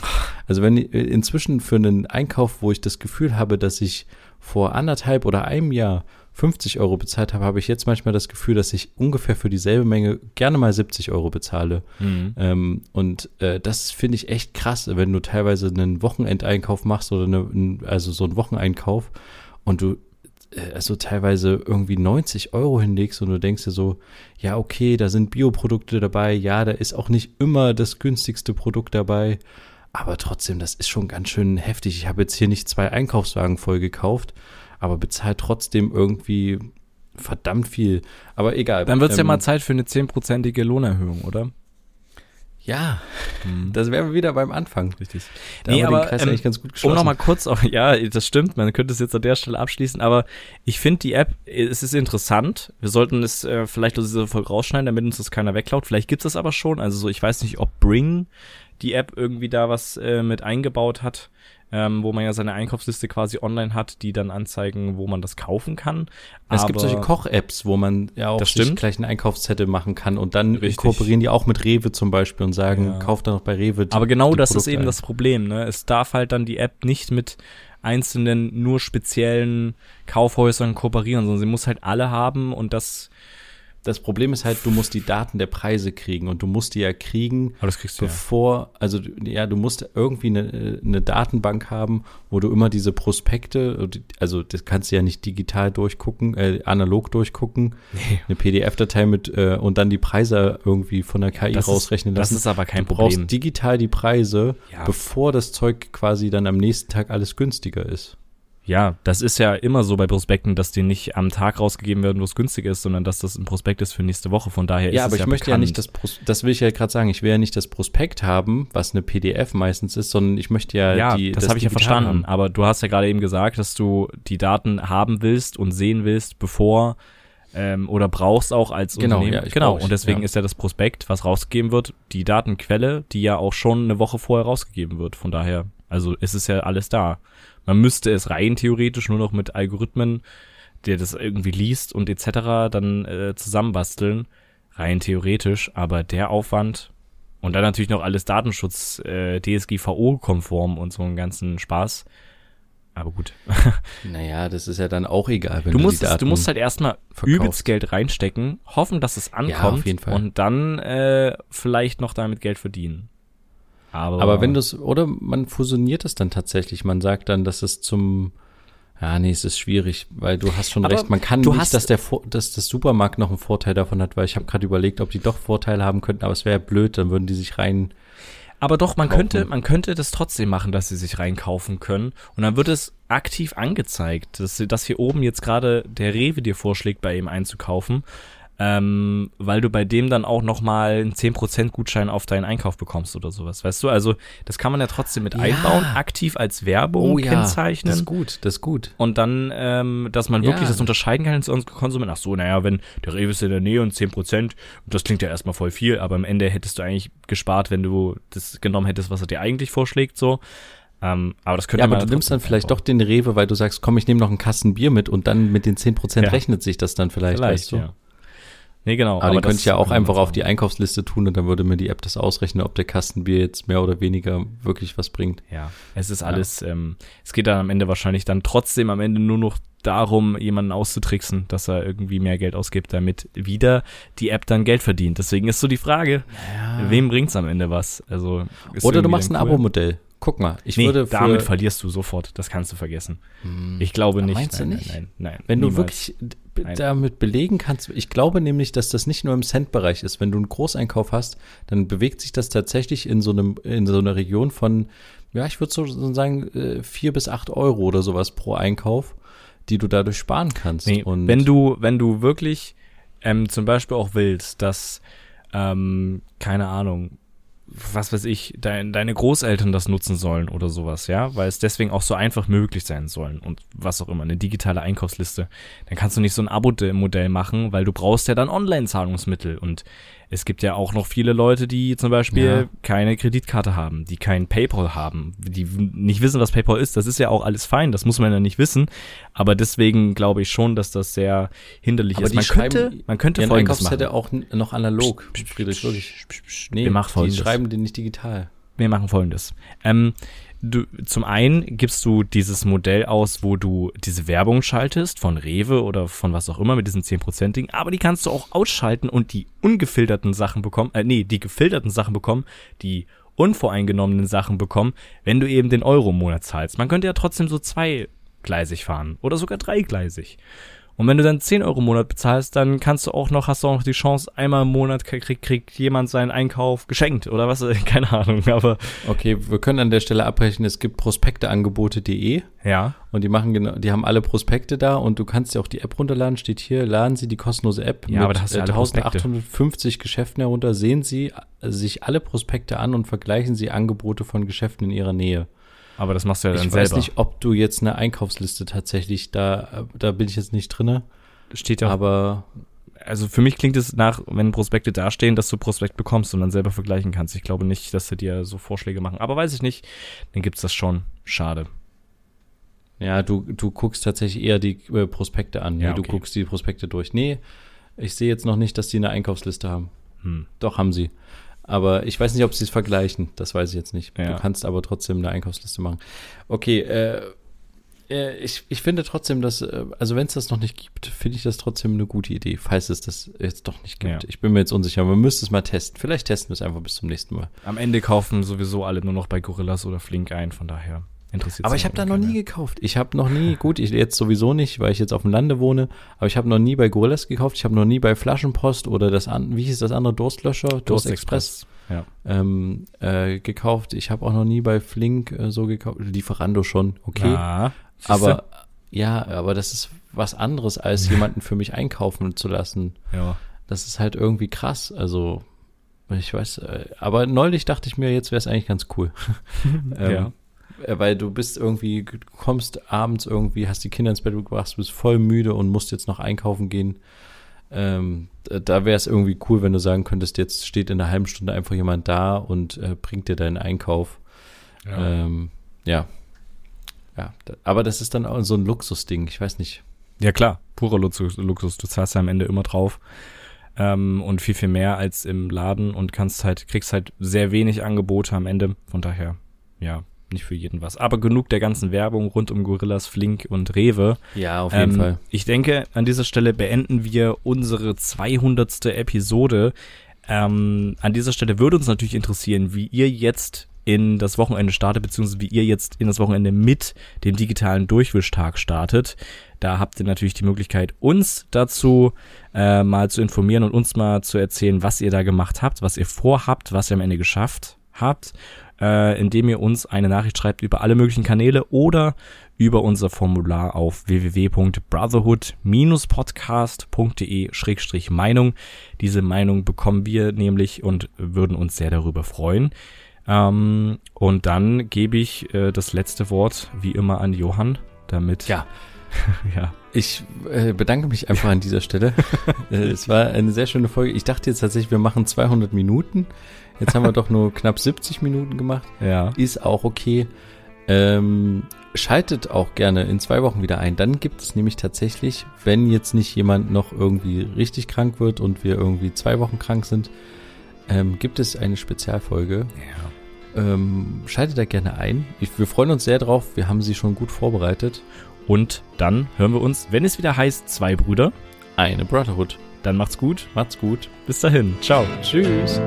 Also wenn äh, inzwischen für einen Einkauf, wo ich das Gefühl habe, dass ich vor anderthalb oder einem Jahr 50 Euro bezahlt habe, habe ich jetzt manchmal das Gefühl, dass ich ungefähr für dieselbe Menge gerne mal 70 Euro bezahle. Mhm. Ähm, und äh, das finde ich echt krass, wenn du teilweise einen Wochenendeinkauf machst oder eine, also so einen Wocheneinkauf und du äh, also teilweise irgendwie 90 Euro hinlegst und du denkst dir so, ja, okay, da sind Bioprodukte dabei, ja, da ist auch nicht immer das günstigste Produkt dabei, aber trotzdem, das ist schon ganz schön heftig. Ich habe jetzt hier nicht zwei Einkaufswagen voll gekauft, aber bezahlt trotzdem irgendwie verdammt viel. Aber egal. Dann wird es ähm, ja mal Zeit für eine zehnprozentige Lohnerhöhung, oder? Ja, hm. das wäre wieder beim Anfang. Richtig. Da nee, aber ähm, ganz gut um nochmal kurz, auf, ja, das stimmt, man könnte es jetzt an der Stelle abschließen, aber ich finde die App, es ist interessant. Wir sollten es äh, vielleicht aus dieser Folge rausschneiden, damit uns das keiner wegklaut. Vielleicht gibt es das aber schon. Also so, ich weiß nicht, ob Bring die App irgendwie da was äh, mit eingebaut hat ähm, wo man ja seine Einkaufsliste quasi online hat, die dann anzeigen, wo man das kaufen kann. Es Aber gibt solche Koch-Apps, wo man ja auch sich gleich einen Einkaufszettel machen kann und dann Richtig. kooperieren die auch mit Rewe zum Beispiel und sagen, ja. kauft dann noch bei Rewe. Die, Aber genau das Produkte ist eben ein. das Problem. Ne? Es darf halt dann die App nicht mit einzelnen, nur speziellen Kaufhäusern kooperieren, sondern sie muss halt alle haben und das das Problem ist halt, du musst die Daten der Preise kriegen und du musst die ja kriegen, Aber das kriegst du bevor, ja. also ja, du musst irgendwie eine, eine Datenbank haben, wo du immer diese Prospekte, also das kannst du ja nicht digital durchgucken, äh, analog durchgucken, nee. eine PDF-Datei mit äh, und dann die Preise irgendwie von der KI das rausrechnen lassen. Das ist aber kein du Problem. Du brauchst digital die Preise, ja. bevor das Zeug quasi dann am nächsten Tag alles günstiger ist. Ja, das ist ja immer so bei Prospekten, dass die nicht am Tag rausgegeben werden, wo es günstig ist, sondern dass das ein Prospekt ist für nächste Woche. Von daher ja, ist es ja, aber ich möchte bekannt. ja nicht das, Pros das will ich ja gerade sagen, ich will ja nicht das Prospekt haben, was eine PDF meistens ist, sondern ich möchte ja, ja die. Das, das habe ich ja verstanden. Haben. Aber du hast ja gerade eben gesagt, dass du die Daten haben willst und sehen willst, bevor ähm, oder brauchst auch als genau, Unternehmen. Ja, genau, und deswegen ja. ist ja das Prospekt, was rausgegeben wird, die Datenquelle, die ja auch schon eine Woche vorher rausgegeben wird. Von daher, also ist es ja alles da. Man müsste es rein theoretisch nur noch mit Algorithmen, der das irgendwie liest und etc. dann äh, zusammenbasteln. Rein theoretisch, aber der Aufwand und dann natürlich noch alles Datenschutz, äh, DSGVO-konform und so einen ganzen Spaß. Aber gut. naja, das ist ja dann auch egal, wenn du, musst du, du musst halt erstmal übelst Geld reinstecken, hoffen, dass es ankommt ja, auf jeden Fall. und dann äh, vielleicht noch damit Geld verdienen. Aber, Aber wenn du es, oder man fusioniert es dann tatsächlich, man sagt dann, dass es zum, Ja, nee, es ist schwierig, weil du hast schon Aber recht. Man kann du nicht, hast- dass der dass das Supermarkt noch einen Vorteil davon hat, weil ich habe gerade überlegt, ob die doch Vorteile haben könnten, aber es wäre blöd, dann würden die sich rein. Aber doch, man Kaufen. könnte, man könnte das trotzdem machen, dass sie sich reinkaufen können. Und dann wird es aktiv angezeigt, dass, dass hier oben jetzt gerade der Rewe dir vorschlägt, bei ihm einzukaufen. Ähm, weil du bei dem dann auch nochmal einen 10% Gutschein auf deinen Einkauf bekommst oder sowas. Weißt du? Also, das kann man ja trotzdem mit Ja. einbauen, aktiv als Werbung kennzeichnen. das ist gut, das ist gut. Und dann, ähm, dass man Ja. wirklich das unterscheiden kann zu Konsumenten. Ach so, naja, wenn der Rewe ist in der Nähe und 10%, das klingt ja erstmal voll viel, aber am Ende hättest du eigentlich gespart, wenn du das genommen hättest, was er dir eigentlich vorschlägt, so. Ähm, aber das könnte Ja, aber du nimmst dann vielleicht einbauen. doch den Rewe, weil du sagst, komm, ich nehme noch einen Kasten Bier mit und dann mit den 10% Ja. rechnet sich das dann vielleicht, vielleicht, weißt du? ja. Nee, genau. Aber, den das könnte ich ja auch einfach auf die Einkaufsliste tun und dann würde mir die App das ausrechnen, ob der Kastenbier jetzt mehr oder weniger wirklich was bringt. Ja, es ist alles, ähm, es geht dann am Ende wahrscheinlich dann trotzdem am Ende nur noch darum, jemanden auszutricksen, dass er irgendwie mehr Geld ausgibt, damit wieder die App dann Geld verdient. Deswegen ist so die Frage, wem bringt's am Ende was? Also ist Oder du machst ein cool. Abo-Modell. Guck mal, ich nee, würde für, damit verlierst du sofort. Das kannst du vergessen. Ich glaube nicht. Meinst du nein, nicht? Nein, nein, nein. Wenn du niemals. wirklich b- Nein. damit belegen kannst, ich glaube nämlich, dass das nicht nur im Cent-Bereich ist. Wenn du einen Großeinkauf hast, dann bewegt sich das tatsächlich in so einem, in so einer Region von, ja, ich würde so so sagen, äh, vier bis acht Euro oder sowas pro Einkauf, die du dadurch sparen kannst. Nee, Und wenn du, wenn du wirklich ähm, zum Beispiel auch willst, dass, ähm, keine Ahnung, was weiß ich, dein, deine Großeltern das nutzen sollen oder sowas, ja, weil es deswegen auch so einfach möglich sein sollen und was auch immer, eine digitale Einkaufsliste, dann kannst du nicht so ein Abo-Modell machen, weil du brauchst ja dann Online-Zahlungsmittel und es gibt ja auch noch viele Leute, die zum Beispiel Ja. keine Kreditkarte haben, die kein PayPal haben, die nicht wissen, was PayPal ist. Das ist ja auch alles fein, das muss man ja nicht wissen. Aber deswegen glaube ich schon, dass das sehr hinderlich aber ist. die Man könnte, man könnte ihren folgendes machen. Einkaufszettel auch n- noch analog, Friedrich, wirklich. Nee, Wir machen die folgendes. schreiben den nicht digital. Wir machen folgendes. Ähm, du, zum einen gibst du dieses Modell aus, wo du diese Werbung schaltest, von Rewe oder von was auch immer mit diesem 10%-Ding, aber die kannst du auch ausschalten und die ungefilterten Sachen bekommen, äh, nee, die gefilterten Sachen bekommen, die unvoreingenommenen Sachen bekommen, wenn du eben den Euro im Monat zahlst. Man könnte ja trotzdem so zweigleisig fahren oder sogar dreigleisig. Und wenn du dann 10 Euro im Monat bezahlst, dann kannst du auch noch, hast du auch noch die Chance, einmal im Monat kriegt, kriegt jemand seinen Einkauf geschenkt oder was, keine Ahnung, aber Okay, wir können an der Stelle abbrechen. Es gibt prospekteangebote.de ja. und die machen genau, die haben alle Prospekte da und du kannst dir auch die App runterladen. Steht hier, laden Sie die kostenlose App Ja, aber da hast du äh, alle Prospekte. 1850 Geschäften herunter. Sehen Sie äh, sich alle Prospekte an und vergleichen Sie Angebote von Geschäften in Ihrer Nähe. Aber das machst du ja dann Ich weiß selber. nicht, ob du jetzt eine Einkaufsliste tatsächlich da, da bin ich jetzt nicht drinne, Steht ja. aber also für mich klingt es nach, wenn Prospekte dastehen, dass du Prospekt bekommst und dann selber vergleichen kannst. Ich glaube nicht, dass sie dir so Vorschläge machen. Aber weiß ich nicht, dann gibt's das schon. Schade. Ja, du, du guckst tatsächlich eher die äh, Prospekte an. Ja, nee, Du okay. guckst die Prospekte durch. Nee, ich sehe jetzt noch nicht, dass die eine Einkaufsliste haben. Hm. Doch, haben sie. Aber ich weiß nicht, ob sie es vergleichen. Das weiß ich jetzt nicht. Ja. Du kannst aber trotzdem eine Einkaufsliste machen. Okay, äh, äh, ich, ich finde trotzdem, dass, äh, also wenn es das noch nicht gibt, finde ich das trotzdem eine gute Idee, falls es das jetzt doch nicht gibt. Ja. Ich bin mir jetzt unsicher, man müsste es mal testen. Vielleicht testen wir es einfach bis zum nächsten Mal. Am Ende kaufen sowieso alle nur noch bei Gorillas oder Flink ein, von daher interessiert Aber ich habe da noch nie gekauft. Ich habe noch nie, gut, ich jetzt sowieso nicht, weil ich jetzt auf dem Lande wohne, aber ich habe noch nie bei Gorillas gekauft. Ich habe noch nie bei Flaschenpost oder das an, wie hieß das andere Durstlöscher, Durstexpress Ja. ähm, äh, gekauft. Ich habe auch noch nie bei Flink äh, so gekauft. Lieferando schon, okay. Siehste? aber ja, aber das ist was anderes, als jemanden für mich einkaufen zu lassen. ja. Das ist halt irgendwie krass. Also, ich weiß, äh, aber neulich dachte ich mir, jetzt wäre es eigentlich ganz cool. ähm, Ja. Äh, Weil du bist irgendwie, du kommst abends irgendwie, hast die Kinder ins Bett gebracht, du bist voll müde und musst jetzt noch einkaufen gehen. Ähm, da wäre es irgendwie cool, wenn du sagen könntest, jetzt steht in einer halben Stunde einfach jemand da und äh, bringt dir deinen Einkauf. Ja. Ähm, ja. Ja, aber das ist dann auch so ein Luxusding, ich weiß nicht. Ja klar, purer Luxus, Luxus. Du zahlst ja am Ende immer drauf. Ähm, und viel, viel mehr als im Laden und kannst halt, kriegst halt sehr wenig Angebote am Ende. Von daher, ja, nicht für jeden was. Aber genug der ganzen Werbung rund um Gorillas, Flink und Rewe. Ja, auf Ähm, Ich denke, an dieser Stelle beenden wir unsere 200. Episode. Ähm, an dieser Stelle würde uns natürlich interessieren, wie ihr jetzt in das Wochenende startet, beziehungsweise wie ihr jetzt in das Wochenende mit dem digitalen Durchwischtag startet. Da habt ihr natürlich die Möglichkeit, uns dazu äh, mal zu informieren und uns mal zu erzählen, was ihr da gemacht habt, was ihr vorhabt, was ihr am Ende geschafft habt, äh, indem ihr uns eine Nachricht schreibt über alle möglichen Kanäle oder über unser Formular auf www.brotherhood-podcast.de-meinung. Diese Meinung bekommen wir nämlich und würden uns sehr darüber freuen. Ähm, und dann gebe ich äh, das letzte Wort wie immer an Johann, damit. Ja. ja. Ich äh, bedanke mich einfach an dieser Stelle. äh, es war eine sehr schöne Folge. Ich dachte jetzt tatsächlich, wir machen 200 Minuten. Jetzt haben wir doch nur knapp 70 Minuten gemacht. Ja. Ist auch okay. Ähm, schaltet auch gerne in zwei Wochen wieder ein. Dann gibt es nämlich tatsächlich, wenn jetzt nicht jemand noch irgendwie richtig krank wird und wir irgendwie zwei Wochen krank sind, ähm, gibt es eine Spezialfolge. Ja. Ähm, schaltet da gerne ein. Ich, wir freuen uns sehr drauf. Wir haben sie schon gut vorbereitet. Und dann hören wir uns, wenn es wieder heißt, zwei Brüder. Eine Brotherhood. Dann macht's gut. Macht's gut. Bis dahin. Ciao. Tschüss.